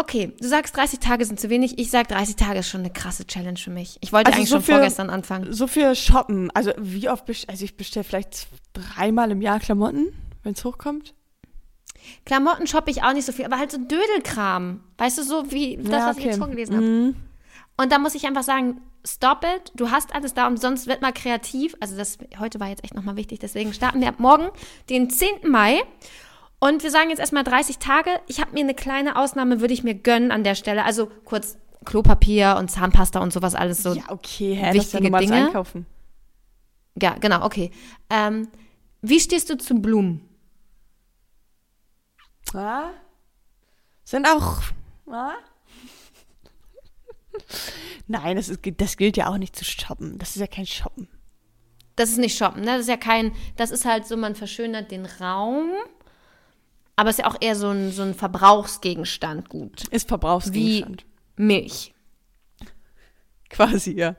Okay, du sagst 30 Tage sind zu wenig. Ich sag 30 Tage ist schon eine krasse Challenge für mich. Ich wollte Also eigentlich so schon für- vorgestern anfangen. So viel shoppen. Also wie oft also ich bestelle vielleicht dreimal im Jahr Klamotten, wenn es hochkommt. Klamotten shoppe ich auch nicht so viel, aber halt so Dödelkram. Weißt du, so wie das, Ja, was ich jetzt okay. vorgelesen habe. Mhm. Und da muss ich einfach sagen, stop it. Du hast alles da und sonst wird mal kreativ. Also das heute war jetzt echt nochmal wichtig. Deswegen starten wir ab morgen, den 10. Mai. Und wir sagen jetzt erstmal 30 Tage. Ich habe mir eine kleine Ausnahme, würde ich mir gönnen an der Stelle. Also kurz Klopapier und Zahnpasta und sowas alles so. Ja, okay, hä, das ist ja wichtige Dinge. Einkaufen. Ja, genau, okay. Ähm, wie stehst du zu Blumen? Ja. Sind auch. Ja. *laughs* Nein, das, ist, das gilt ja auch nicht zu shoppen. Das ist ja kein Shoppen. Das ist nicht shoppen, ne? Das ist ja kein, das ist halt so, man verschönert den Raum. Aber es ist ja auch eher so ein, so ein Verbrauchsgegenstand gut. Ist Verbrauchsgegenstand. Milch. Quasi, ja.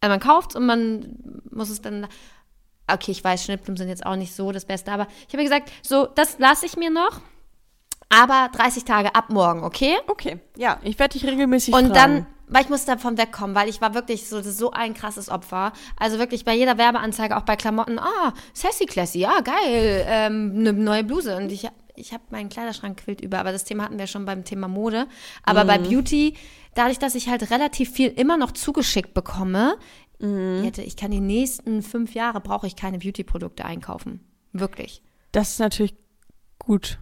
Also man kauft und man muss es dann. Okay, ich weiß, Schnittblumen sind jetzt auch nicht so das Beste, aber ich habe gesagt, so, das lasse ich mir noch. Aber 30 Tage ab morgen, okay? Okay, ja, ich werde dich regelmäßig Und fragen. dann, weil ich muss davon wegkommen, weil ich war wirklich so, so ein krasses Opfer. Also wirklich bei jeder Werbeanzeige, auch bei Klamotten, ah, Sassy Classy, ja, geil, ähm, eine neue Bluse. Und ich, ich habe meinen Kleiderschrank quillt über, aber das Thema hatten wir schon beim Thema Mode. Aber bei Beauty, dadurch, dass ich halt relativ viel immer noch zugeschickt bekomme, ich, hätte, ich kann die nächsten fünf Jahre, brauche ich keine Beauty-Produkte einkaufen. Wirklich. Das ist natürlich gut.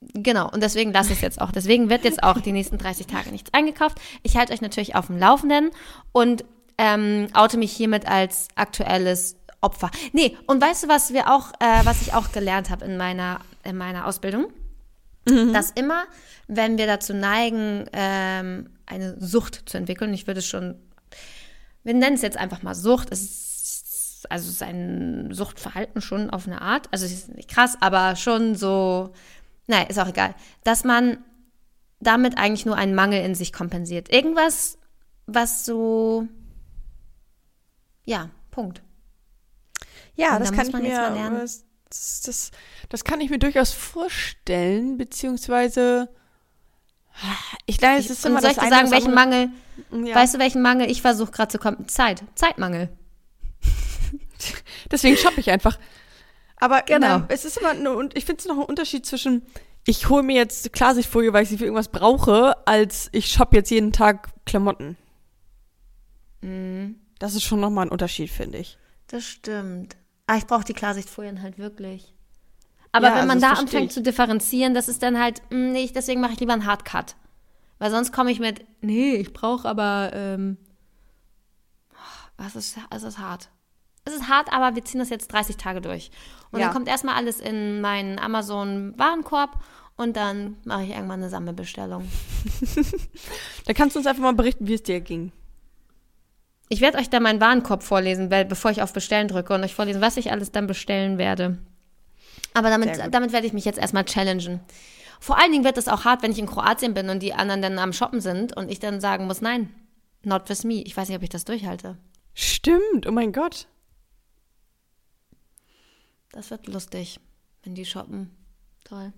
Genau, und deswegen lasse ich es jetzt auch. Deswegen wird jetzt auch die nächsten 30 Tage nichts eingekauft. Ich halte euch natürlich auf dem Laufenden und ähm, oute mich hiermit als aktuelles Opfer. Nee, und weißt du, was wir auch, äh, was ich auch gelernt habe in meiner, in meiner Ausbildung? Dass immer, wenn wir dazu neigen, ähm, eine Sucht zu entwickeln, ich würde es schon, wir nennen es jetzt einfach mal Sucht, es ist also sein Suchtverhalten schon auf eine Art, also es ist nicht krass, aber schon so, naja, ist auch egal, dass man damit eigentlich nur einen Mangel in sich kompensiert. Irgendwas, was so, ja, Punkt. Ja, das da kann ich mir, jetzt mal lernen. das, das, das kann ich mir durchaus vorstellen, beziehungsweise ich glaube, es ist Und immer soll das ich dir sagen, welchen andere- Mangel, Ja. weißt du, welchen Mangel ich versuche gerade zu kommen? Zeit, Zeitmangel. *laughs* Deswegen shoppe ich einfach. Aber Genau. genau. es ist immer, eine, und ich finde es noch ein Unterschied zwischen, ich hole mir jetzt Klarsichtfolie, weil ich sie für irgendwas brauche, als ich shoppe jetzt jeden Tag Klamotten. Mhm. Das ist schon nochmal ein Unterschied, finde ich. Das stimmt. Ah, ich brauche die Klarsichtfolien halt wirklich. Aber Ja, wenn man also da anfängt ich. zu differenzieren, das ist dann halt, mh, nee, ich- deswegen mache ich lieber einen Hardcut. Weil sonst komme ich mit, nee, ich brauche aber, ähm, es ist, es ist hart. Es ist hart, aber wir ziehen das jetzt 30 Tage durch. Und Ja. dann kommt erstmal alles in meinen Amazon-Warenkorb und dann mache ich irgendwann eine Sammelbestellung. *laughs* Da kannst du uns einfach mal berichten, wie es dir ging. Ich werde euch dann meinen Warenkorb vorlesen, weil, bevor ich auf Bestellen drücke und euch vorlesen, was ich alles dann bestellen werde. Aber damit, damit werde ich mich jetzt erstmal challengen. Vor allen Dingen wird es auch hart, wenn ich in Kroatien bin und die anderen dann am Shoppen sind und ich dann sagen muss, nein, not with me. Ich weiß nicht, ob ich das durchhalte. Stimmt, oh mein Gott. Das wird lustig, wenn die shoppen. Toll.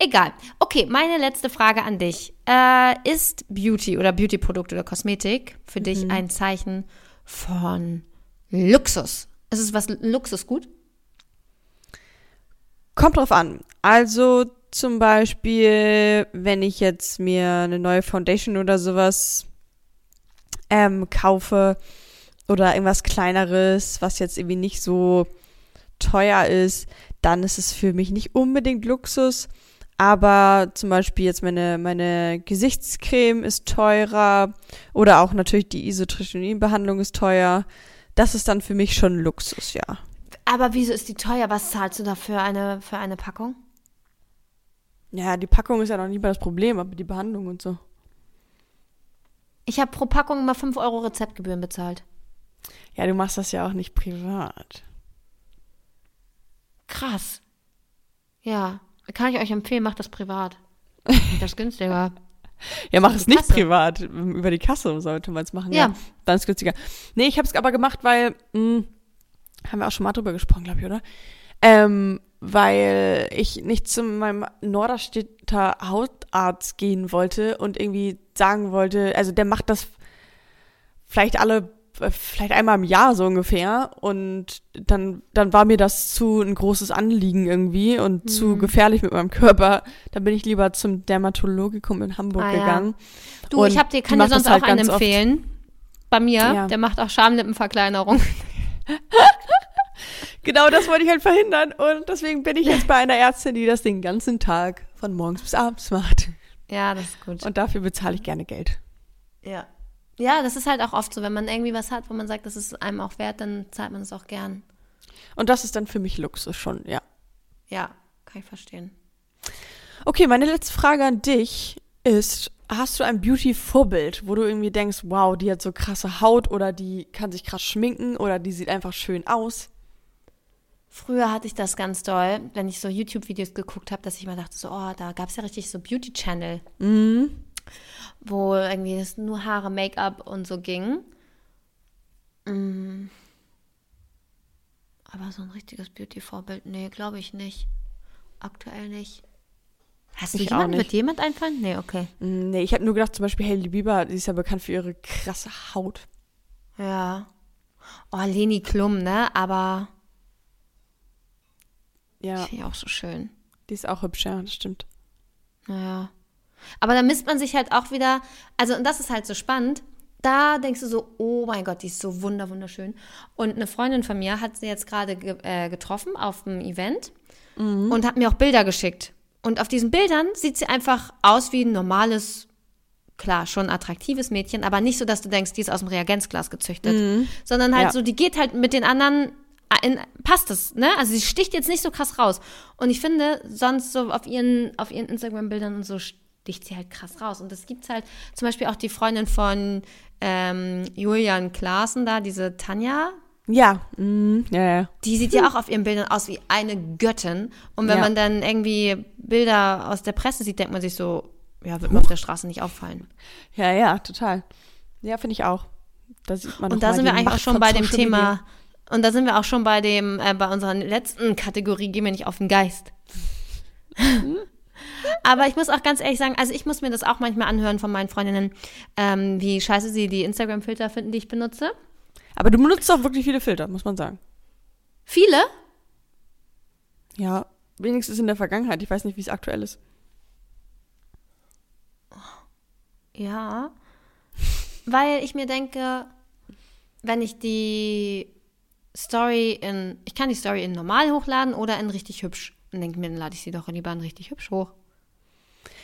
Egal. Okay, meine letzte Frage an dich. Äh, ist Beauty oder Beauty-Produkt oder Kosmetik für dich Mhm. ein Zeichen von Luxus? Ist es was Luxusgut? Kommt drauf an. Also zum Beispiel, wenn ich jetzt mir eine neue Foundation oder sowas ähm, kaufe oder irgendwas kleineres, was jetzt irgendwie nicht so teuer ist, dann ist es für mich nicht unbedingt Luxus. Aber zum Beispiel jetzt meine, meine Gesichtscreme ist teurer oder auch natürlich die Isotretinoin-Behandlung ist teuer. Das ist dann für mich schon Luxus, ja. Aber wieso ist die teuer? Was zahlst du da für eine, für eine Packung? Ja, die Packung ist ja noch nicht mal das Problem, aber die Behandlung und so. Ich habe pro Packung immer 5 Euro Rezeptgebühren bezahlt. Ja, du machst das ja auch nicht privat. Krass. Ja, kann ich euch empfehlen, macht das privat. Das ist günstiger. *laughs* Ja, mach es nicht Kasse. privat. Über die Kasse sollte man es machen. Ja. Ja. Dann ist es günstiger. Nee, ich habe es aber gemacht, weil, mh, haben wir auch schon mal drüber gesprochen, glaube ich, oder? Ähm, weil ich nicht zu meinem Norderstedter Hautarzt gehen wollte und irgendwie sagen wollte, also der macht das vielleicht alle, vielleicht einmal im Jahr so ungefähr und dann, dann war mir das zu ein großes Anliegen irgendwie und zu gefährlich mit meinem Körper. Dann bin ich lieber zum Dermatologikum in Hamburg Ah, ja. gegann. Du, Und ich hab dir, kann dir sonst auch halt einen ganz oft. empfehlen. Bei mir, Ja. der macht auch Schamlippenverkleinerung. *laughs* Genau das wollte ich halt verhindern und deswegen bin ich jetzt bei einer Ärztin, die das den ganzen Tag von morgens bis abends macht. Ja, das ist gut. Und dafür bezahle ich gerne Geld. ja. Ja, das ist halt auch oft so, wenn man irgendwie was hat, wo man sagt, das ist einem auch wert, dann zahlt man es auch gern. Und das ist dann für mich Luxus schon, ja. Ja, kann ich verstehen. Okay, meine letzte Frage an dich ist, hast du ein Beauty-Vorbild, wo du irgendwie denkst, wow, die hat so krasse Haut oder die kann sich krass schminken oder die sieht einfach schön aus? Früher hatte ich das ganz doll, wenn ich so YouTube-Videos geguckt habe, dass ich mal dachte, so, oh, da gab es ja richtig so Beauty-Channel, Mhm. Wo irgendwie es nur Haare, Make-up und so ging. Mm. Aber so ein richtiges Beauty-Vorbild, nee, glaube ich nicht. Aktuell nicht. Hast du Ich jemanden? Wird jemand einfallen? Nee, okay. Mm, Nee, ich habe nur gedacht, zum Beispiel Hailey Bieber, die ist ja bekannt für ihre krasse Haut. Ja. Oh, Leni Klum, ne? Aber Ja, die ich auch so schön. die ist auch hübsch, ja, das stimmt. Naja. Aber da misst man sich halt auch wieder, also und das ist halt so spannend, da denkst du so, oh mein Gott, die ist so wunder wunderschön. Und eine Freundin von mir hat sie jetzt gerade ge äh, getroffen auf einem Event und hat mir auch Bilder geschickt. Und auf diesen Bildern sieht sie einfach aus wie ein normales, klar, schon attraktives Mädchen, aber nicht so, dass du denkst, die ist aus dem Reagenzglas gezüchtet, sondern halt Ja. so, die geht halt mit den anderen in, passt es, ne? Also sie sticht jetzt nicht so krass raus. Und ich finde, sonst so auf ihren, auf ihren Instagram-Bildern und so sticht sie halt krass raus. Und das gibt's halt zum Beispiel auch die Freundin von ähm, Julian Klaassen da, diese Tanja, Ja, mm, ja, ja. die sieht ja auch auf ihren Bildern aus wie eine Göttin. Und wenn Ja. man dann irgendwie Bilder aus der Presse sieht, denkt man sich so, ja, wird mir auf der Straße nicht auffallen. Ja, ja, total. Ja, finde ich auch. Da sieht man Und da sind wir eigentlich auch schon bei dem Social Thema, Media. und da sind wir auch schon bei dem, äh, bei unserer letzten Kategorie, gehen wir nicht auf den Geist. Aber ich muss auch ganz ehrlich sagen, also ich muss mir das auch manchmal anhören von meinen Freundinnen, ähm, wie scheiße sie die Instagram-Filter finden, die ich benutze. Aber du benutzt auch wirklich viele Filter, muss man sagen. Viele, Ja, wenigstens in der Vergangenheit. Ich weiß nicht, wie es aktuell ist. Ja, weil ich mir denke, wenn ich die Story in, ich kann die Story in normal hochladen oder in richtig hübsch. Und denke mir, dann lade ich sie doch in richtig hübsch hoch.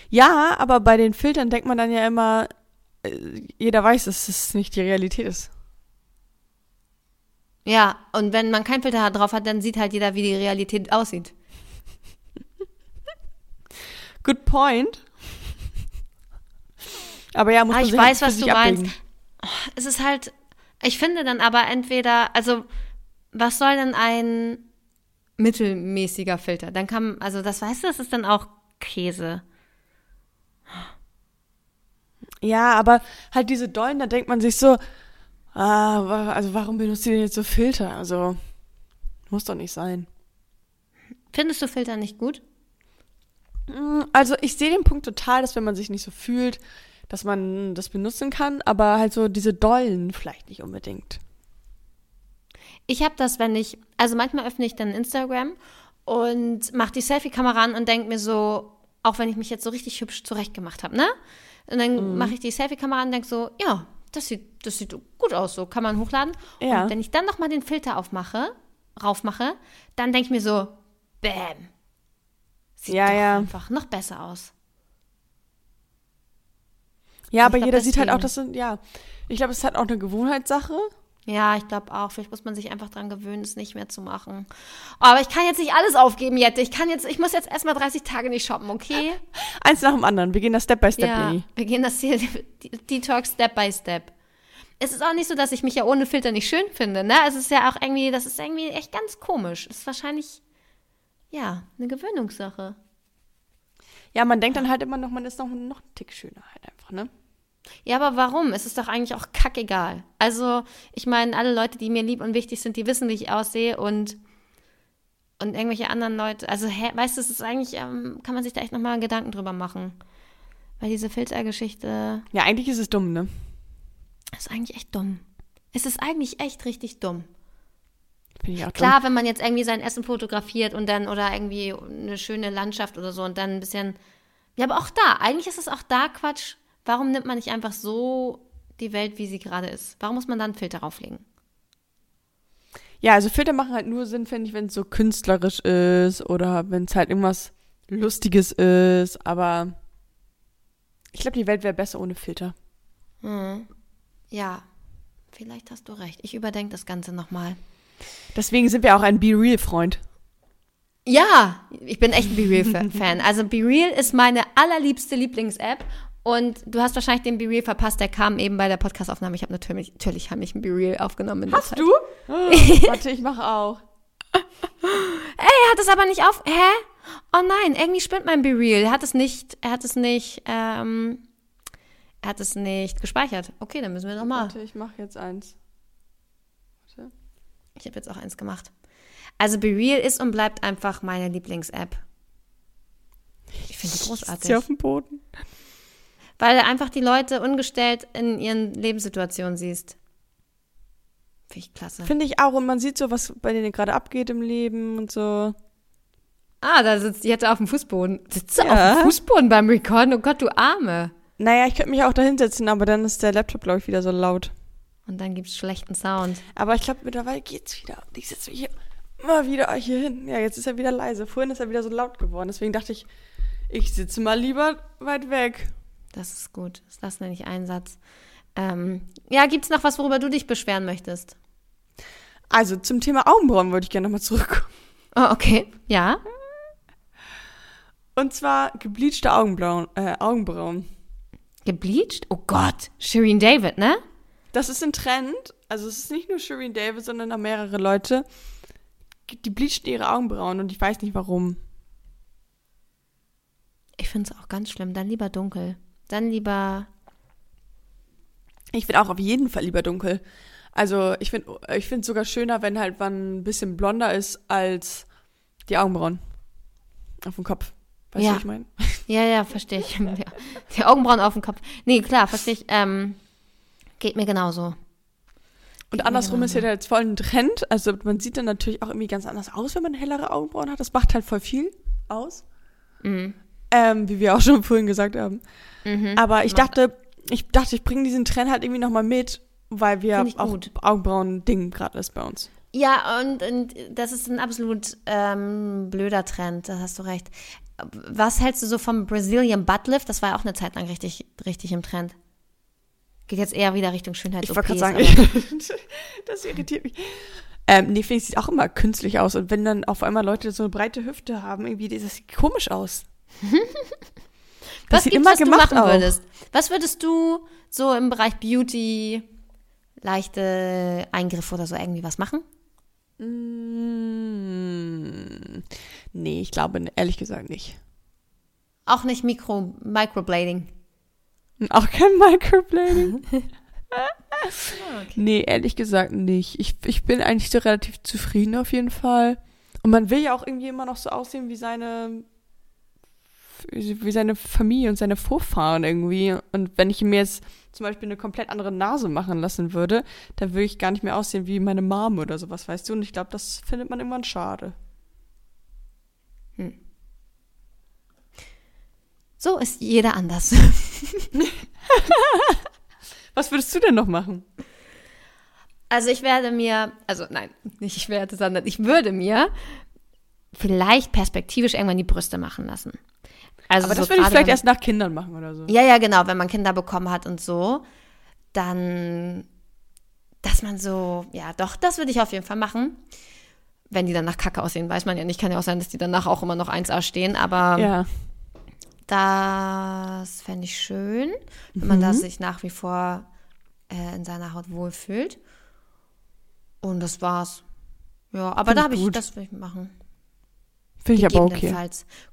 Ja, aber bei den Filtern denkt man dann ja immer, äh, jeder weiß, dass es nicht die Realität ist. Ja, und wenn man kein Filter drauf hat, dann sieht halt jeder, wie die Realität aussieht. Good point. Aber ja, muss Ah, man ich sich halt weiß, was du meinst. abwägen. Es ist halt, ich finde dann aber entweder, also, was soll denn ein mittelmäßiger Filter? Dann kann, also das weißt du, das ist dann auch Käse. Ja, aber halt diese Dollen, da denkt man sich so, ah, also warum benutzt ihr denn jetzt so Filter? Also, muss doch nicht sein. Findest du Filter nicht gut? Mm, Also ich sehe den Punkt total, dass wenn man sich nicht so fühlt, dass man das benutzen kann, aber halt so diese Dollen vielleicht nicht unbedingt. Ich habe das, wenn ich, also manchmal öffne ich dann Instagram und mache die Selfie-Kamera an und denke mir so, auch wenn ich mich jetzt so richtig hübsch zurechtgemacht habe, ne? Und dann mache ich die Selfie-Kamera an und denke so, ja, das sieht, das sieht gut aus, so kann man hochladen. Ja. Und wenn ich dann nochmal den Filter aufmache, raufmache, dann denke ich mir so, bam. Sieht Ja, doch ja. einfach noch besser aus. Ja, aber glaub, jeder sieht halt auch, deswegen. dass so, ja, ich glaube, es ist halt auch eine Gewohnheitssache. Ja, ich glaube auch. Vielleicht muss man sich einfach dran gewöhnen, es nicht mehr zu machen. Aber ich kann jetzt nicht alles aufgeben, Jette. Ich kann jetzt, ich muss jetzt erstmal 30 Tage nicht shoppen, okay? *laughs* Eins nach dem anderen. Wir gehen das Step by Step, ja, Leni. wir gehen das hier, *laughs* Detox Step by Step. Es ist auch nicht so, dass ich mich ja ohne Filter nicht schön finde, ne? Es ist ja auch irgendwie, das ist irgendwie echt ganz komisch. Es ist wahrscheinlich, ja, eine Gewöhnungssache. Ja, man denkt dann halt immer noch, man ist noch, noch einen Tick schöner halt einfach, ne? Ja, aber warum? Es ist doch eigentlich auch kackegal. Also, ich meine, alle Leute, die mir lieb und wichtig sind, die wissen, wie ich aussehe und, und irgendwelche anderen Leute, also, hä, weißt du, es ist eigentlich, ähm, kann man sich da echt nochmal Gedanken drüber machen. Weil diese Filtergeschichte Ja, eigentlich ist es dumm, ne? ist eigentlich echt dumm. Es ist eigentlich echt richtig dumm. Finde ich auch dumm. Klar, wenn man jetzt irgendwie sein Essen fotografiert und dann, oder irgendwie eine schöne Landschaft oder so und dann ein bisschen, ja, aber auch da, eigentlich ist es auch da Quatsch. Warum nimmt man nicht einfach so die Welt, wie sie gerade ist? Warum muss man da einen Filter drauflegen? Ja, also Filter machen halt nur Sinn, finde ich, wenn es so künstlerisch ist oder wenn es halt irgendwas Lustiges ist, aber ich glaube, die Welt wäre besser ohne Filter. Ja, vielleicht hast du recht. Ich überdenke das Ganze nochmal. Deswegen sind wir auch ein Be Real-Freund. Ja, ich bin echt ein Be Real-Fan. *laughs* Also Be Real ist meine allerliebste Lieblings-App. Und du hast wahrscheinlich den Be Real verpasst, der kam eben bei der Podcast-Aufnahme. Ich habe natürlich, natürlich heimlich ein Be Real aufgenommen. Zeit. Du? *laughs* warte, ich mache auch. Er hat es aber nicht auf. Hä? Oh nein, irgendwie spinnt mein Be Real. Er hat es nicht, er hat es nicht, ähm, er hat es nicht gespeichert. Okay, dann müssen wir nochmal. Warte, ich mache jetzt eins. Warte. Ich habe jetzt auch eins gemacht. Also Be Real ist und bleibt einfach meine Lieblings-App. Ich finde die Ist großartig. sie auf dem Boden? Weil du einfach die Leute ungestellt in ihren Lebenssituationen siehst. Finde ich klasse. Finde ich auch. Und man sieht so, was bei denen gerade abgeht im Leben und so. Ah, da sitzt die jetzt auf dem Fußboden. Sitzt sie Ja. auf dem Fußboden beim Recorden? Oh Gott, du Arme. Naja, ich könnte mich auch da hinsetzen, aber dann ist der Laptop, glaube ich, wieder so laut. Und dann gibt's schlechten Sound. Aber ich glaube, mittlerweile geht's wieder. Und ich sitze hier immer wieder hier hin. Ja, jetzt ist er wieder leise. Vorhin ist er wieder so laut geworden. Deswegen dachte ich, ich sitze mal lieber weit weg. Das ist gut. Das nenne ich Einsatz. Ähm, ja, gibt's noch was, worüber du dich beschweren möchtest? Also, zum Thema Augenbrauen wollte ich gerne nochmal zurückkommen. Oh, okay. Ja. Und zwar gebleachte Augenbrauen. Äh, Augenbrauen. Gebleached? Oh Gott. Shireen David, ne? Das ist ein Trend. Also, es ist nicht nur Shireen David, sondern auch mehrere Leute. Die bleachen ihre Augenbrauen und ich weiß nicht warum. Ich finde es auch ganz schlimm. Dann lieber dunkel. Dann lieber. Ich finde auch auf jeden Fall lieber dunkel. Also ich finde ich finde sogar schöner, wenn halt man ein bisschen blonder ist als die Augenbrauen auf dem Kopf. Weißt Ja. du, was ich meine? *laughs* Ja, ja, verstehe ich. *laughs* Ja. Die Augenbrauen auf dem Kopf. Nee, klar, verstehe ich. Ähm, geht mir genauso. Und andersrum ist ja jetzt voll ein Trend. Also man sieht dann natürlich auch irgendwie ganz anders aus, wenn man hellere Augenbrauen hat. Das macht halt voll viel aus. Mhm. Ähm, wie wir auch schon vorhin gesagt haben. Mhm. Aber ich dachte, ich dachte, ich bringe diesen Trend halt irgendwie nochmal mit, weil wir auch. Augenbrauen-Ding gerade ist bei uns. Ja, und, und das ist ein absolut ähm, blöder Trend, da hast du recht. Was hältst du so vom Brazilian Butt Lift? Das war ja auch eine Zeit lang richtig, richtig im Trend. Geht jetzt eher wieder Richtung Schönheits Ich wollte gerade sagen, *laughs* das irritiert mich. Ähm, nee, finde ich, sieht auch immer künstlich aus. Und wenn dann auf einmal Leute so eine breite Hüfte haben, irgendwie, das sieht komisch aus. *laughs* Was gibt's, immer was du gemacht machen aus. würdest? Was würdest du so im Bereich Beauty, leichte Eingriffe oder so irgendwie was machen? Mm, nee, ich glaube ehrlich gesagt nicht. Auch nicht Mikro, Microblading. *laughs* Auch kein Microblading. *laughs* Nee, ehrlich gesagt nicht. Ich, ich bin eigentlich so relativ zufrieden auf jeden Fall. Und man will ja auch irgendwie immer noch so aussehen wie seine wie seine Familie und seine Vorfahren irgendwie. Und wenn ich mir jetzt zum Beispiel eine komplett andere Nase machen lassen würde, dann würde ich gar nicht mehr aussehen wie meine Mom oder sowas, weißt du? Und ich glaube, das findet man irgendwann schade. Hm. So ist jeder anders. *laughs* Was würdest du denn noch machen? Also ich werde mir, also nein, nicht ich werde, sondern ich würde mir vielleicht perspektivisch irgendwann die Brüste machen lassen. Also Aber das so würde ich vielleicht erst nach Kindern machen oder so. Ja, ja, genau, wenn man Kinder bekommen hat und so, dann, dass man so, ja, doch, das würde ich auf jeden Fall machen. Wenn die dann nach Kacke aussehen, weiß man ja nicht. Kann ja auch sein, dass die danach auch immer noch 1A stehen, aber ja. das fände ich schön, wenn mhm. man da sich nach wie vor äh, in seiner Haut wohlfühlt. Und das war's. Ja, aber Find da habe ich, das will ich machen. Finde ich aber okay.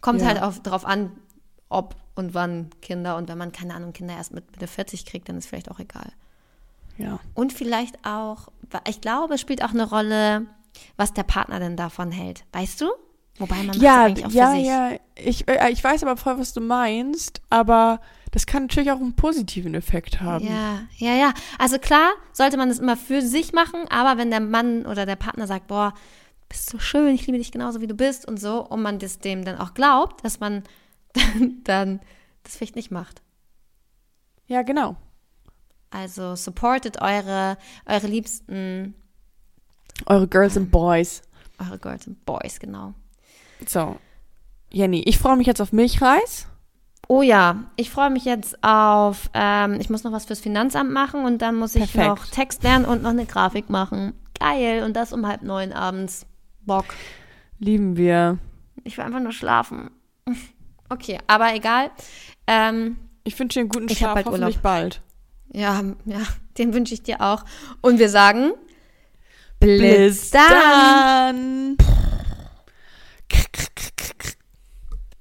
Kommt ja. halt auf, drauf an, ob und wann Kinder und wenn man, keine Ahnung, Kinder erst mit Mitte 40 kriegt, dann ist vielleicht auch egal. Ja. Und vielleicht auch, ich glaube, es spielt auch eine Rolle, was der Partner denn davon hält. Weißt du? Wobei man ja, eigentlich auch ja, für sich. Ja, ich, äh, ich weiß aber voll, was du meinst, aber das kann natürlich auch einen positiven Effekt haben. Ja, ja, ja. Also klar, sollte man das immer für sich machen, aber wenn der Mann oder der Partner sagt, boah, bist so schön, ich liebe dich genauso, wie du bist und so, und man das dem dann auch glaubt, dass man dann, dann das vielleicht nicht macht. Ja, genau. Also supportet eure, eure Liebsten. Eure Girls and Boys. Eure Girls and Boys, genau. So, Jenny, ich freue mich jetzt auf Milchreis. Oh ja, ich freue mich jetzt auf, ähm, ich muss noch was fürs Finanzamt machen und dann muss ich Perfekt. noch Text lernen und noch eine Grafik machen. Geil, und das um halb neun abends. Bock. Lieben wir. Ich will einfach nur schlafen. Okay, aber egal. Ähm, ich wünsche dir einen guten Schlaf, bald hoffentlich Urlaub. bald. Ja, ja, *laughs* den wünsche ich dir auch. Und wir sagen Blitz dann. dann.